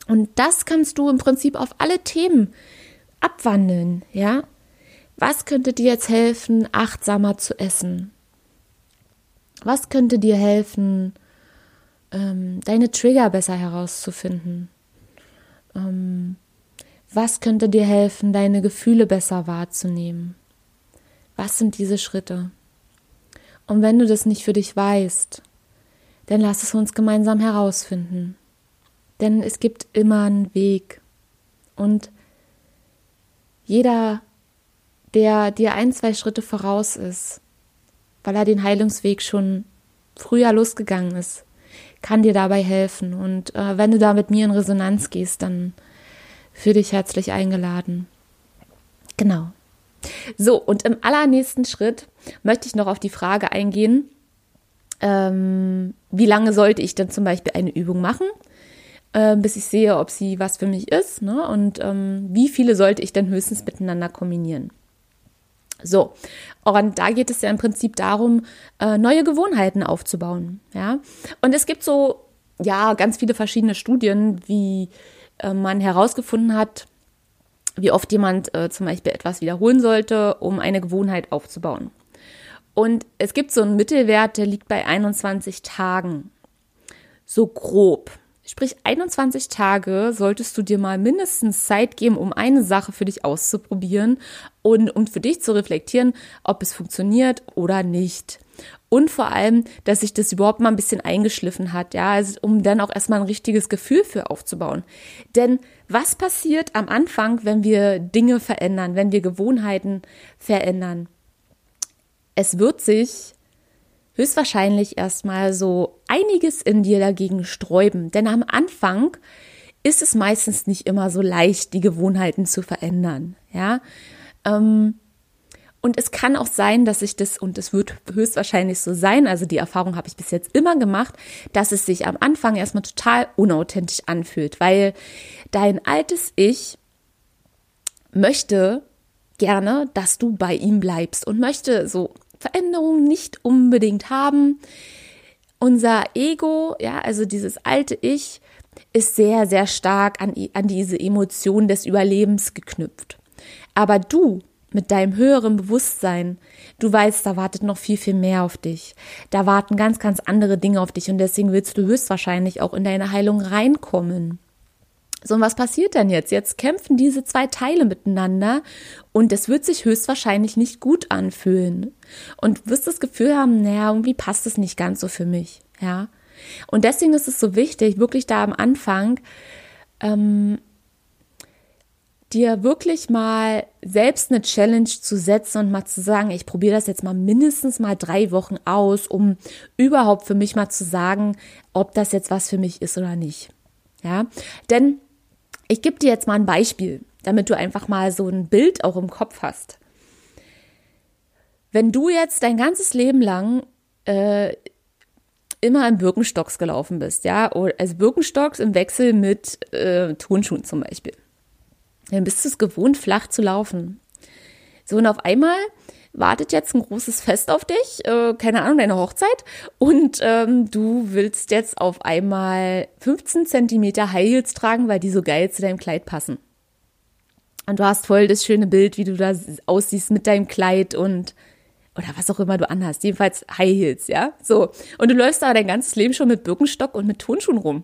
Und das kannst du im Prinzip auf alle Themen abwandeln, ja? Was könnte dir jetzt helfen, achtsamer zu essen? Was könnte dir helfen, ähm, deine Trigger besser herauszufinden? Ähm, was könnte dir helfen, deine Gefühle besser wahrzunehmen? Was sind diese Schritte? Und wenn du das nicht für dich weißt, dann lass es uns gemeinsam herausfinden. Denn es gibt immer einen Weg. Und jeder, der dir ein, zwei Schritte voraus ist, weil er den Heilungsweg schon früher losgegangen ist, kann dir dabei helfen. Und äh, wenn du da mit mir in Resonanz gehst, dann fühl dich herzlich eingeladen. Genau. So, und im allernächsten Schritt möchte ich noch auf die Frage eingehen, ähm, wie lange sollte ich denn zum Beispiel eine Übung machen, äh, bis ich sehe, ob sie was für mich ist, ne? und ähm, wie viele sollte ich denn höchstens miteinander kombinieren. So, und da geht es ja im Prinzip darum, äh, neue Gewohnheiten aufzubauen. Ja, und es gibt so, ja, ganz viele verschiedene Studien, wie äh, man herausgefunden hat, wie oft jemand äh, zum Beispiel etwas wiederholen sollte, um eine Gewohnheit aufzubauen. Und es gibt so einen Mittelwert, der liegt bei 21 Tagen. So grob. Sprich, 21 Tage solltest du dir mal mindestens Zeit geben, um eine Sache für dich auszuprobieren und um für dich zu reflektieren, ob es funktioniert oder nicht. Und vor allem, dass sich das überhaupt mal ein bisschen eingeschliffen hat, ja, also um dann auch erstmal ein richtiges Gefühl für aufzubauen. Denn was passiert am Anfang, wenn wir Dinge verändern, wenn wir Gewohnheiten verändern? es wird sich höchstwahrscheinlich erstmal so einiges in dir dagegen sträuben. Denn am Anfang ist es meistens nicht immer so leicht, die Gewohnheiten zu verändern. Ja. Ähm, und es kann auch sein, dass sich das, und es wird höchstwahrscheinlich so sein, also die Erfahrung habe ich bis jetzt immer gemacht, dass es sich am Anfang erstmal total unauthentisch anfühlt, weil dein altes Ich möchte gerne, dass du bei ihm bleibst und möchte so Veränderungen nicht unbedingt haben. Unser Ego, ja, also dieses alte Ich, ist sehr, sehr stark an, an diese Emotion des Überlebens geknüpft. Aber du mit deinem höheren Bewusstsein, du weißt, da wartet noch viel, viel mehr auf dich. Da warten ganz, ganz andere Dinge auf dich und deswegen willst du höchstwahrscheinlich auch in deine Heilung reinkommen. So, und was passiert denn jetzt? Jetzt kämpfen diese zwei Teile miteinander und es wird sich höchstwahrscheinlich nicht gut anfühlen. Und du wirst das Gefühl haben, naja, irgendwie passt es nicht ganz so für mich, ja. Und deswegen ist es so wichtig, wirklich da am Anfang, ähm, dir wirklich mal selbst eine Challenge zu setzen und mal zu sagen, ich probiere das jetzt mal mindestens mal drei Wochen aus, um überhaupt für mich mal zu sagen, ob das jetzt was für mich ist oder nicht. Ja, denn ich gebe dir jetzt mal ein Beispiel, damit du einfach mal so ein Bild auch im Kopf hast. Wenn du jetzt dein ganzes Leben lang äh, immer in Birkenstocks gelaufen bist, ja, also Birkenstocks im Wechsel mit äh, Turnschuhen zum Beispiel, dann bist du es gewohnt, flach zu laufen. So, und auf einmal wartet jetzt ein großes Fest auf dich, äh, keine Ahnung, deine Hochzeit, und ähm, du willst jetzt auf einmal 15 Zentimeter High Heels tragen, weil die so geil zu deinem Kleid passen. Und du hast voll das schöne Bild, wie du da aussiehst mit deinem Kleid und oder was auch immer du anhast. Jedenfalls High Heels, ja? So. Und du läufst aber dein ganzes Leben schon mit Birkenstock und mit Turnschuhen rum.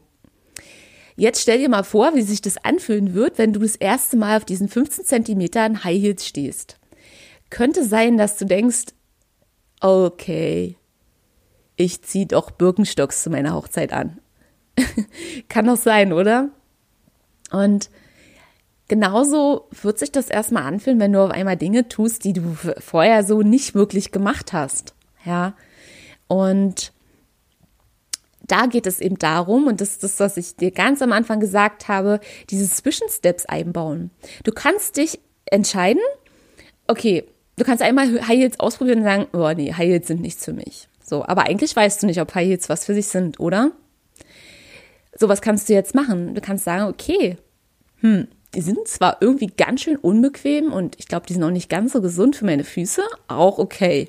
Jetzt stell dir mal vor, wie sich das anfühlen wird, wenn du das erste Mal auf diesen 15 Zentimetern High Heels stehst könnte sein, dass du denkst, okay, ich ziehe doch Birkenstocks zu meiner Hochzeit an. Kann doch sein, oder? Und genauso wird sich das erstmal anfühlen, wenn du auf einmal Dinge tust, die du vorher so nicht wirklich gemacht hast. Ja. Und da geht es eben darum, und das ist das, was ich dir ganz am Anfang gesagt habe, diese Zwischensteps einbauen. Du kannst dich entscheiden, okay, du kannst einmal High Heels ausprobieren und sagen, oh nee, High Heels sind nichts für mich. So, aber eigentlich weißt du nicht, ob High Heels was für sich sind, oder? So, was kannst du jetzt machen? Du kannst sagen, okay, hm, die sind zwar irgendwie ganz schön unbequem und ich glaube, die sind auch nicht ganz so gesund für meine Füße, auch okay.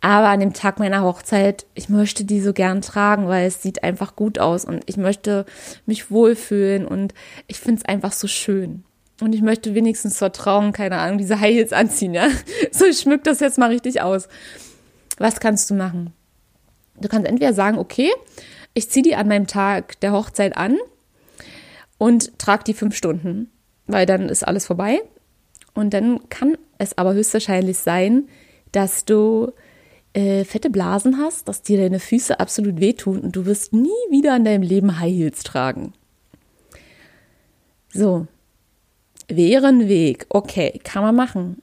Aber an dem Tag meiner Hochzeit, ich möchte die so gern tragen, weil es sieht einfach gut aus und ich möchte mich wohlfühlen und ich finde es einfach so schön. Und ich möchte wenigstens vertrauen, keine Ahnung, diese High Heels anziehen, ja. So, ich schmück das jetzt mal richtig aus. Was kannst du machen? Du kannst entweder sagen, okay, ich ziehe die an meinem Tag der Hochzeit an und trage die fünf Stunden, weil dann ist alles vorbei. Und dann kann es aber höchstwahrscheinlich sein, dass du äh, fette Blasen hast, dass dir deine Füße absolut wehtun und du wirst nie wieder in deinem Leben High Heels tragen. So, wäre ein Weg. Okay, kann man machen.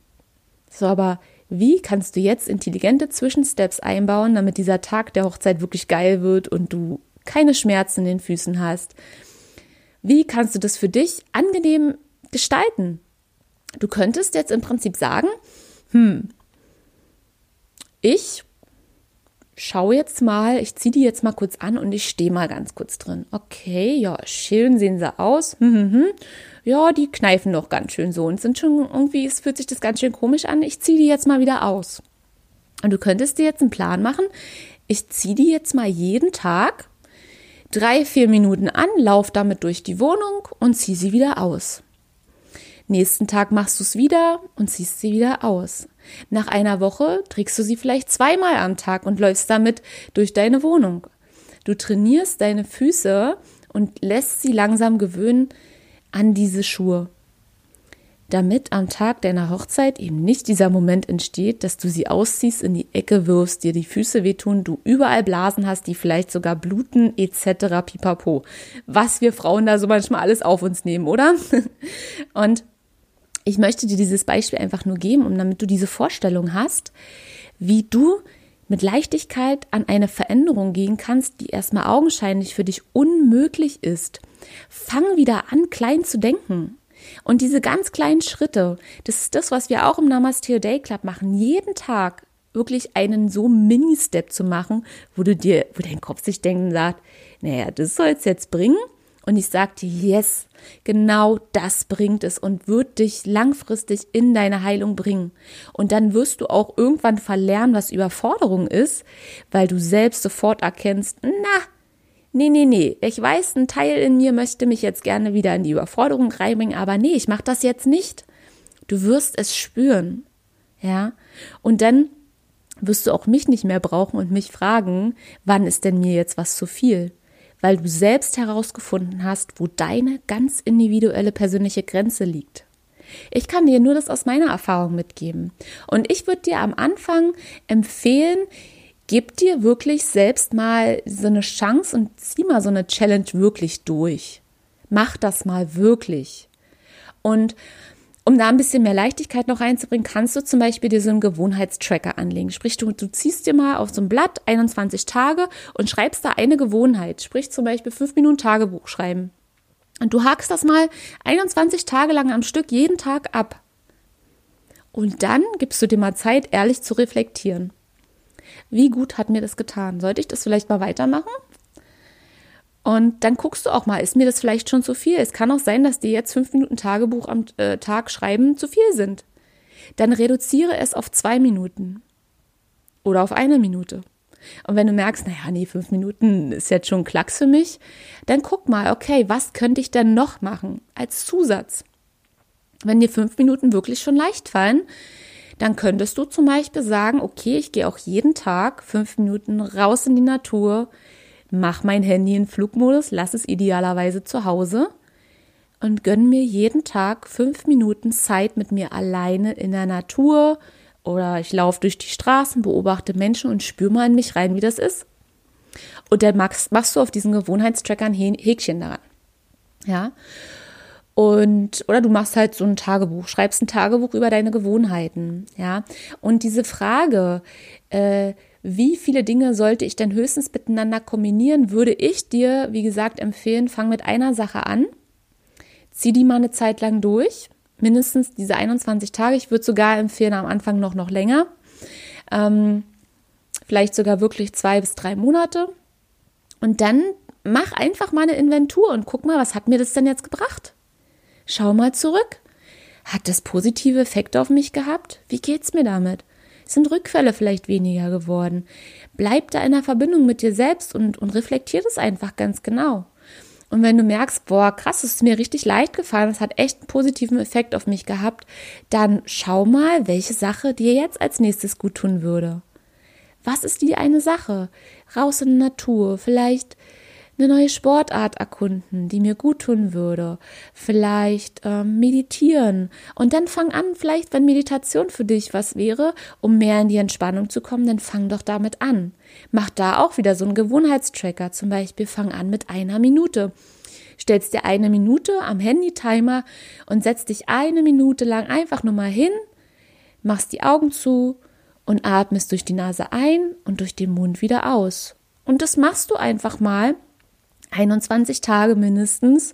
So, aber wie kannst du jetzt intelligente Zwischensteps einbauen, damit dieser Tag der Hochzeit wirklich geil wird und du keine Schmerzen in den Füßen hast? Wie kannst du das für dich angenehm gestalten? Du könntest jetzt im Prinzip sagen, hm, ich schaue jetzt mal, ich ziehe die jetzt mal kurz an und ich stehe mal ganz kurz drin. Okay, ja, schön sehen sie aus. Hm, hm, hm ja, die kneifen doch ganz schön so und sind schon irgendwie, es fühlt sich das ganz schön komisch an. Ich ziehe die jetzt mal wieder aus. Und du könntest dir jetzt einen Plan machen. Ich ziehe die jetzt mal jeden Tag drei, vier Minuten an, lauf damit durch die Wohnung und zieh sie wieder aus. Nächsten Tag machst du es wieder und ziehst sie wieder aus. Nach einer Woche trägst du sie vielleicht zweimal am Tag und läufst damit durch deine Wohnung. Du trainierst deine Füße und lässt sie langsam gewöhnen, an diese Schuhe, damit am Tag deiner Hochzeit eben nicht dieser Moment entsteht, dass du sie ausziehst, in die Ecke wirfst, dir die Füße wehtun, du überall Blasen hast, die vielleicht sogar bluten etc. pipapo. Was wir Frauen da so manchmal alles auf uns nehmen, oder? Und ich möchte dir dieses Beispiel einfach nur geben, um damit du diese Vorstellung hast, wie du mit Leichtigkeit an eine Veränderung gehen kannst, die erstmal augenscheinlich für dich unmöglich ist. Fang wieder an, klein zu denken. Und diese ganz kleinen Schritte, das ist das, was wir auch im Namaste Day Club machen, jeden Tag wirklich einen so Mini-Step zu machen, wo du dir, wo dein Kopf sich denken sagt, naja, das soll es jetzt bringen. Und ich sag dir, yes, genau das bringt es und wird dich langfristig in deine Heilung bringen. Und dann wirst du auch irgendwann verlernen, was Überforderung ist, weil du selbst sofort erkennst, na, nee, nee, nee, ich weiß, ein Teil in mir möchte mich jetzt gerne wieder in die Überforderung reinbringen, aber nee, ich mach das jetzt nicht. Du wirst es spüren. Ja? Und dann wirst du auch mich nicht mehr brauchen und mich fragen, wann ist denn mir jetzt was zu viel? Weil du selbst herausgefunden hast, wo deine ganz individuelle persönliche Grenze liegt. Ich kann dir nur das aus meiner Erfahrung mitgeben. Und ich würde dir am Anfang empfehlen, gib dir wirklich selbst mal so eine Chance und zieh mal so eine Challenge wirklich durch. Mach das mal wirklich. Und um da ein bisschen mehr Leichtigkeit noch reinzubringen, kannst du zum Beispiel dir so einen Gewohnheitstracker anlegen. Sprich, du, du ziehst dir mal auf so ein Blatt 21 Tage und schreibst da eine Gewohnheit. Sprich zum Beispiel fünf Minuten Tagebuch schreiben. Und du hakst das mal 21 Tage lang am Stück jeden Tag ab. Und dann gibst du dir mal Zeit, ehrlich zu reflektieren. Wie gut hat mir das getan? Sollte ich das vielleicht mal weitermachen? Und dann guckst du auch mal, ist mir das vielleicht schon zu viel? Es kann auch sein, dass dir jetzt fünf Minuten Tagebuch am äh, Tag schreiben zu viel sind. Dann reduziere es auf zwei Minuten oder auf eine Minute. Und wenn du merkst, naja, nee, fünf Minuten ist jetzt schon Klacks für mich, dann guck mal, okay, was könnte ich denn noch machen als Zusatz? Wenn dir fünf Minuten wirklich schon leicht fallen, dann könntest du zum Beispiel sagen, okay, ich gehe auch jeden Tag fünf Minuten raus in die Natur, mach mein Handy in Flugmodus, lass es idealerweise zu Hause und gönn mir jeden Tag fünf Minuten Zeit mit mir alleine in der Natur oder ich laufe durch die Straßen, beobachte Menschen und spüre mal in mich rein, wie das ist. Und dann machst, machst du auf diesen Gewohnheitstracker ein Häkchen daran. Ja. Und, oder du machst halt so ein Tagebuch, schreibst ein Tagebuch über deine Gewohnheiten, ja. Und diese Frage, äh, wie viele Dinge sollte ich denn höchstens miteinander kombinieren, würde ich dir, wie gesagt, empfehlen, fang mit einer Sache an, zieh die mal eine Zeit lang durch, mindestens diese 21 Tage. Ich würde sogar empfehlen, am Anfang noch, noch länger. Ähm, vielleicht sogar wirklich zwei bis drei Monate. Und dann mach einfach mal eine Inventur und guck mal, was hat mir das denn jetzt gebracht? Schau mal zurück. Hat das positive Effekte auf mich gehabt? Wie geht's mir damit? Sind Rückfälle vielleicht weniger geworden? Bleib da in der Verbindung mit dir selbst und, und reflektier das einfach ganz genau. Und wenn du merkst, boah, krass, es ist mir richtig leicht gefallen, es hat echt einen positiven Effekt auf mich gehabt, dann schau mal, welche Sache dir jetzt als nächstes gut tun würde. Was ist die eine Sache? Raus in die Natur, vielleicht eine neue Sportart erkunden, die mir gut tun würde. Vielleicht ähm, meditieren. Und dann fang an, vielleicht, wenn Meditation für dich was wäre, um mehr in die Entspannung zu kommen, dann fang doch damit an. Mach da auch wieder so einen Gewohnheitstracker. Zum Beispiel fang an mit einer Minute. Stellst dir eine Minute am Handy-Timer und setzt dich eine Minute lang einfach nur mal hin, machst die Augen zu und atmest durch die Nase ein und durch den Mund wieder aus. Und das machst du einfach mal 21 Tage mindestens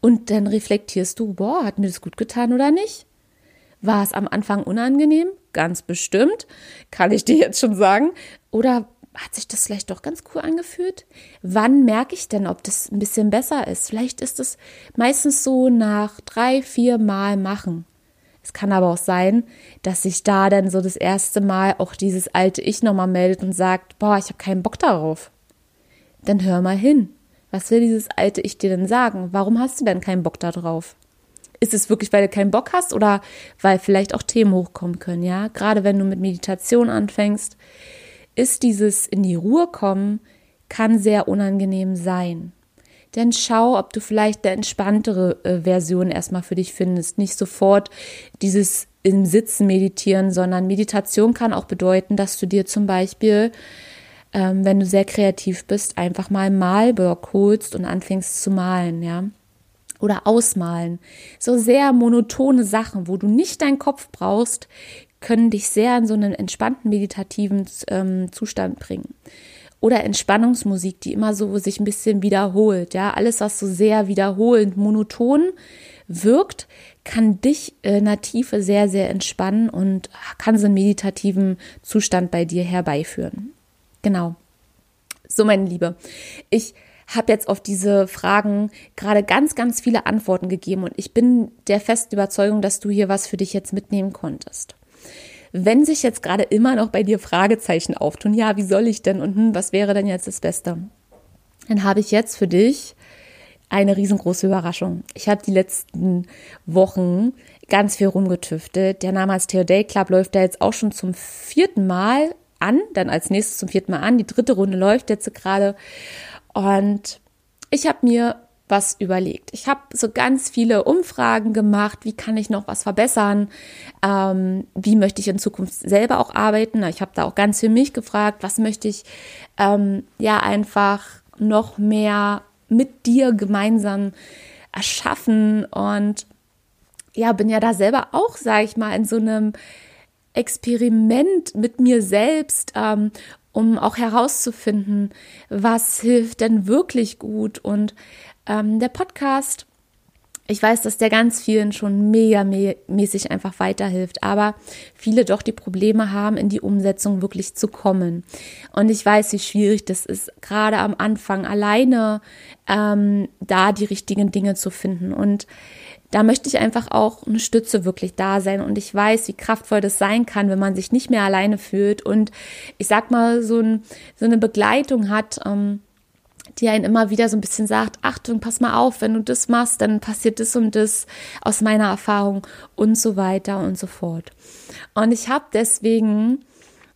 und dann reflektierst du, boah, hat mir das gut getan oder nicht? War es am Anfang unangenehm? Ganz bestimmt, kann ich dir jetzt schon sagen. Oder hat sich das vielleicht doch ganz cool angefühlt? Wann merke ich denn, ob das ein bisschen besser ist? Vielleicht ist es meistens so nach drei, vier Mal machen. Es kann aber auch sein, dass sich da dann so das erste Mal auch dieses alte Ich nochmal meldet und sagt, boah, ich habe keinen Bock darauf. Dann hör mal hin. Was will dieses alte Ich dir denn sagen? Warum hast du denn keinen Bock darauf? Ist es wirklich, weil du keinen Bock hast oder weil vielleicht auch Themen hochkommen können, ja? Gerade wenn du mit Meditation anfängst, ist dieses in die Ruhe kommen, kann sehr unangenehm sein. Denn schau, ob du vielleicht eine entspanntere äh, Version erstmal für dich findest. Nicht sofort dieses im Sitzen meditieren, sondern Meditation kann auch bedeuten, dass du dir zum Beispiel ähm, wenn du sehr kreativ bist, einfach mal Malblock holst und anfängst zu malen, ja. Oder ausmalen. So sehr monotone Sachen, wo du nicht deinen Kopf brauchst, können dich sehr in so einen entspannten meditativen ähm, Zustand bringen. Oder Entspannungsmusik, die immer so sich ein bisschen wiederholt. Ja, alles, was so sehr wiederholend, monoton wirkt, kann dich in der Tiefe sehr, sehr entspannen und kann so einen meditativen Zustand bei dir herbeiführen. Genau. So, meine Liebe, ich habe jetzt auf diese Fragen gerade ganz, ganz viele Antworten gegeben und ich bin der festen Überzeugung, dass du hier was für dich jetzt mitnehmen konntest. Wenn sich jetzt gerade immer noch bei dir Fragezeichen auftun, ja, wie soll ich denn und hm, was wäre denn jetzt das Beste? Dann habe ich jetzt für dich eine riesengroße Überraschung. Ich habe die letzten Wochen ganz viel rumgetüftet. Der Name als Theo Day Club läuft da jetzt auch schon zum vierten Mal an, dann als nächstes zum vierten Mal an. Die dritte Runde läuft jetzt gerade. Und ich habe mir was überlegt. Ich habe so ganz viele Umfragen gemacht, wie kann ich noch was verbessern, ähm, wie möchte ich in Zukunft selber auch arbeiten. Ich habe da auch ganz für mich gefragt, was möchte ich ähm, ja einfach noch mehr mit dir gemeinsam erschaffen und ja, bin ja da selber auch, sage ich mal, in so einem Experiment mit mir selbst, ähm, um auch herauszufinden, was hilft denn wirklich gut. Und ähm, der Podcast, ich weiß, dass der ganz vielen schon mega mäßig einfach weiterhilft, aber viele doch die Probleme haben, in die Umsetzung wirklich zu kommen. Und ich weiß, wie schwierig das ist, gerade am Anfang alleine ähm, da die richtigen Dinge zu finden. Und da möchte ich einfach auch eine Stütze wirklich da sein und ich weiß, wie kraftvoll das sein kann, wenn man sich nicht mehr alleine fühlt und ich sag mal so, ein, so eine Begleitung hat, ähm, die einen immer wieder so ein bisschen sagt, Achtung, pass mal auf, wenn du das machst, dann passiert das und das aus meiner Erfahrung und so weiter und so fort. Und ich habe deswegen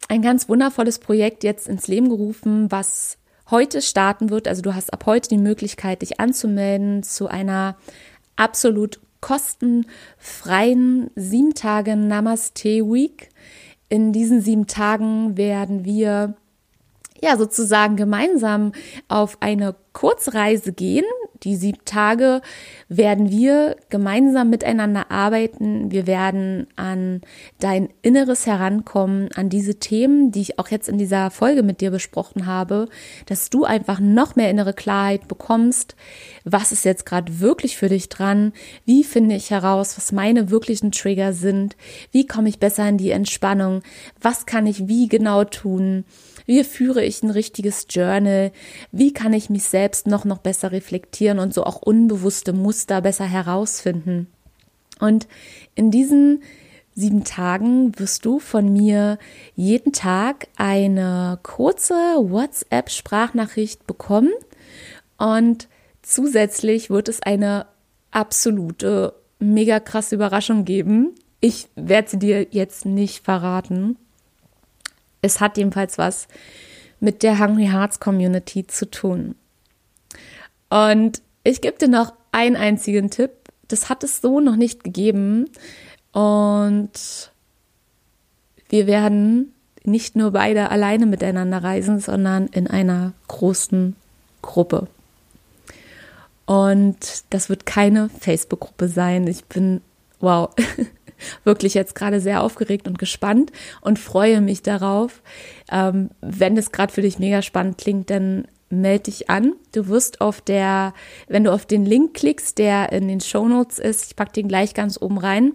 ein ganz wundervolles Projekt jetzt ins Leben gerufen, was heute starten wird. Also du hast ab heute die Möglichkeit, dich anzumelden zu einer absolut kostenfreien sieben Tage Namaste Week. In diesen sieben Tagen werden wir ja sozusagen gemeinsam auf eine Kurzreise gehen die sieben Tage werden wir gemeinsam miteinander arbeiten. Wir werden an dein Inneres herankommen, an diese Themen, die ich auch jetzt in dieser Folge mit dir besprochen habe, dass du einfach noch mehr innere Klarheit bekommst. Was ist jetzt gerade wirklich für dich dran? Wie finde ich heraus, was meine wirklichen Trigger sind? Wie komme ich besser in die Entspannung? Was kann ich wie genau tun? Wie führe ich ein richtiges Journal? Wie kann ich mich selbst noch, noch besser reflektieren und so auch unbewusste Muster besser herausfinden? Und in diesen sieben Tagen wirst du von mir jeden Tag eine kurze WhatsApp-Sprachnachricht bekommen und zusätzlich wird es eine absolute, mega krasse Überraschung geben. Ich werde sie dir jetzt nicht verraten es hat jedenfalls was mit der Hungry Hearts Community zu tun. Und ich gebe dir noch einen einzigen Tipp. Das hat es so noch nicht gegeben. Und wir werden nicht nur beide alleine miteinander reisen, sondern in einer großen Gruppe. Und das wird keine Facebook-Gruppe sein. Ich bin, wow, wirklich jetzt gerade sehr aufgeregt und gespannt und freue mich darauf. Ähm, wenn es gerade für dich mega spannend klingt, dann melde dich an. Du wirst auf der, wenn du auf den Link klickst, der in den Show Notes ist, ich packe den gleich ganz oben rein,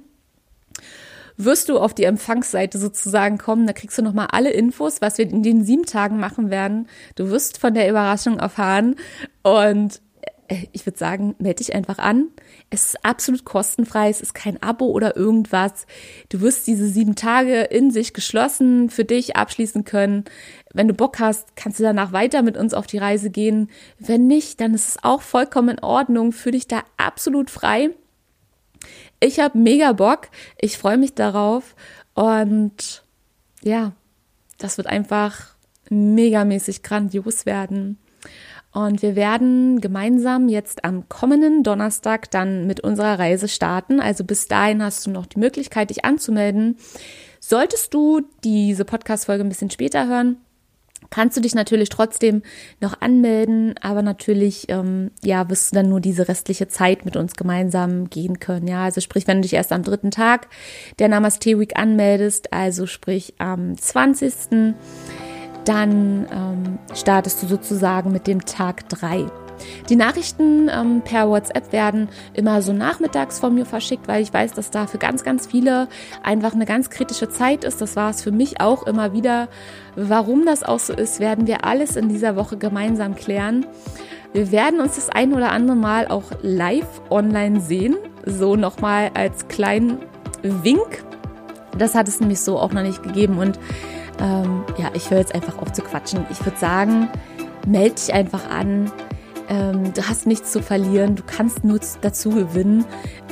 wirst du auf die Empfangsseite sozusagen kommen. Da kriegst du nochmal alle Infos, was wir in den sieben Tagen machen werden. Du wirst von der Überraschung erfahren und äh, ich würde sagen, melde dich einfach an. Es ist absolut kostenfrei, es ist kein Abo oder irgendwas. Du wirst diese sieben Tage in sich geschlossen für dich abschließen können. Wenn du Bock hast, kannst du danach weiter mit uns auf die Reise gehen. Wenn nicht, dann ist es auch vollkommen in Ordnung. Für dich da absolut frei. Ich habe mega Bock. Ich freue mich darauf. Und ja, das wird einfach megamäßig grandios werden. Und wir werden gemeinsam jetzt am kommenden Donnerstag dann mit unserer Reise starten. Also bis dahin hast du noch die Möglichkeit, dich anzumelden. Solltest du diese Podcast-Folge ein bisschen später hören, kannst du dich natürlich trotzdem noch anmelden, aber natürlich, ähm, ja, wirst du dann nur diese restliche Zeit mit uns gemeinsam gehen können. Ja, also sprich, wenn du dich erst am dritten Tag der Namaste Week anmeldest, also sprich am 20 dann ähm, startest du sozusagen mit dem Tag 3. Die Nachrichten ähm, per WhatsApp werden immer so nachmittags von mir verschickt, weil ich weiß, dass da für ganz, ganz viele einfach eine ganz kritische Zeit ist. Das war es für mich auch immer wieder. Warum das auch so ist, werden wir alles in dieser Woche gemeinsam klären. Wir werden uns das ein oder andere Mal auch live online sehen. So nochmal als kleinen Wink. Das hat es nämlich so auch noch nicht gegeben. Und ähm, ja, ich höre jetzt einfach auf zu quatschen. Ich würde sagen, melde dich einfach an. Ähm, du hast nichts zu verlieren. Du kannst nur dazu gewinnen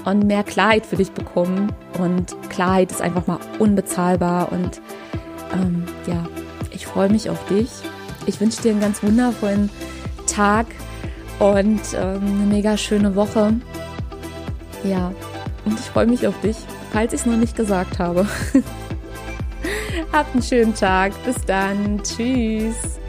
und mehr Klarheit für dich bekommen. Und Klarheit ist einfach mal unbezahlbar. Und ähm, ja, ich freue mich auf dich. Ich wünsche dir einen ganz wundervollen Tag und ähm, eine mega schöne Woche. Ja, und ich freue mich auf dich, falls ich es noch nicht gesagt habe. Habt einen schönen Tag. Bis dann. Tschüss.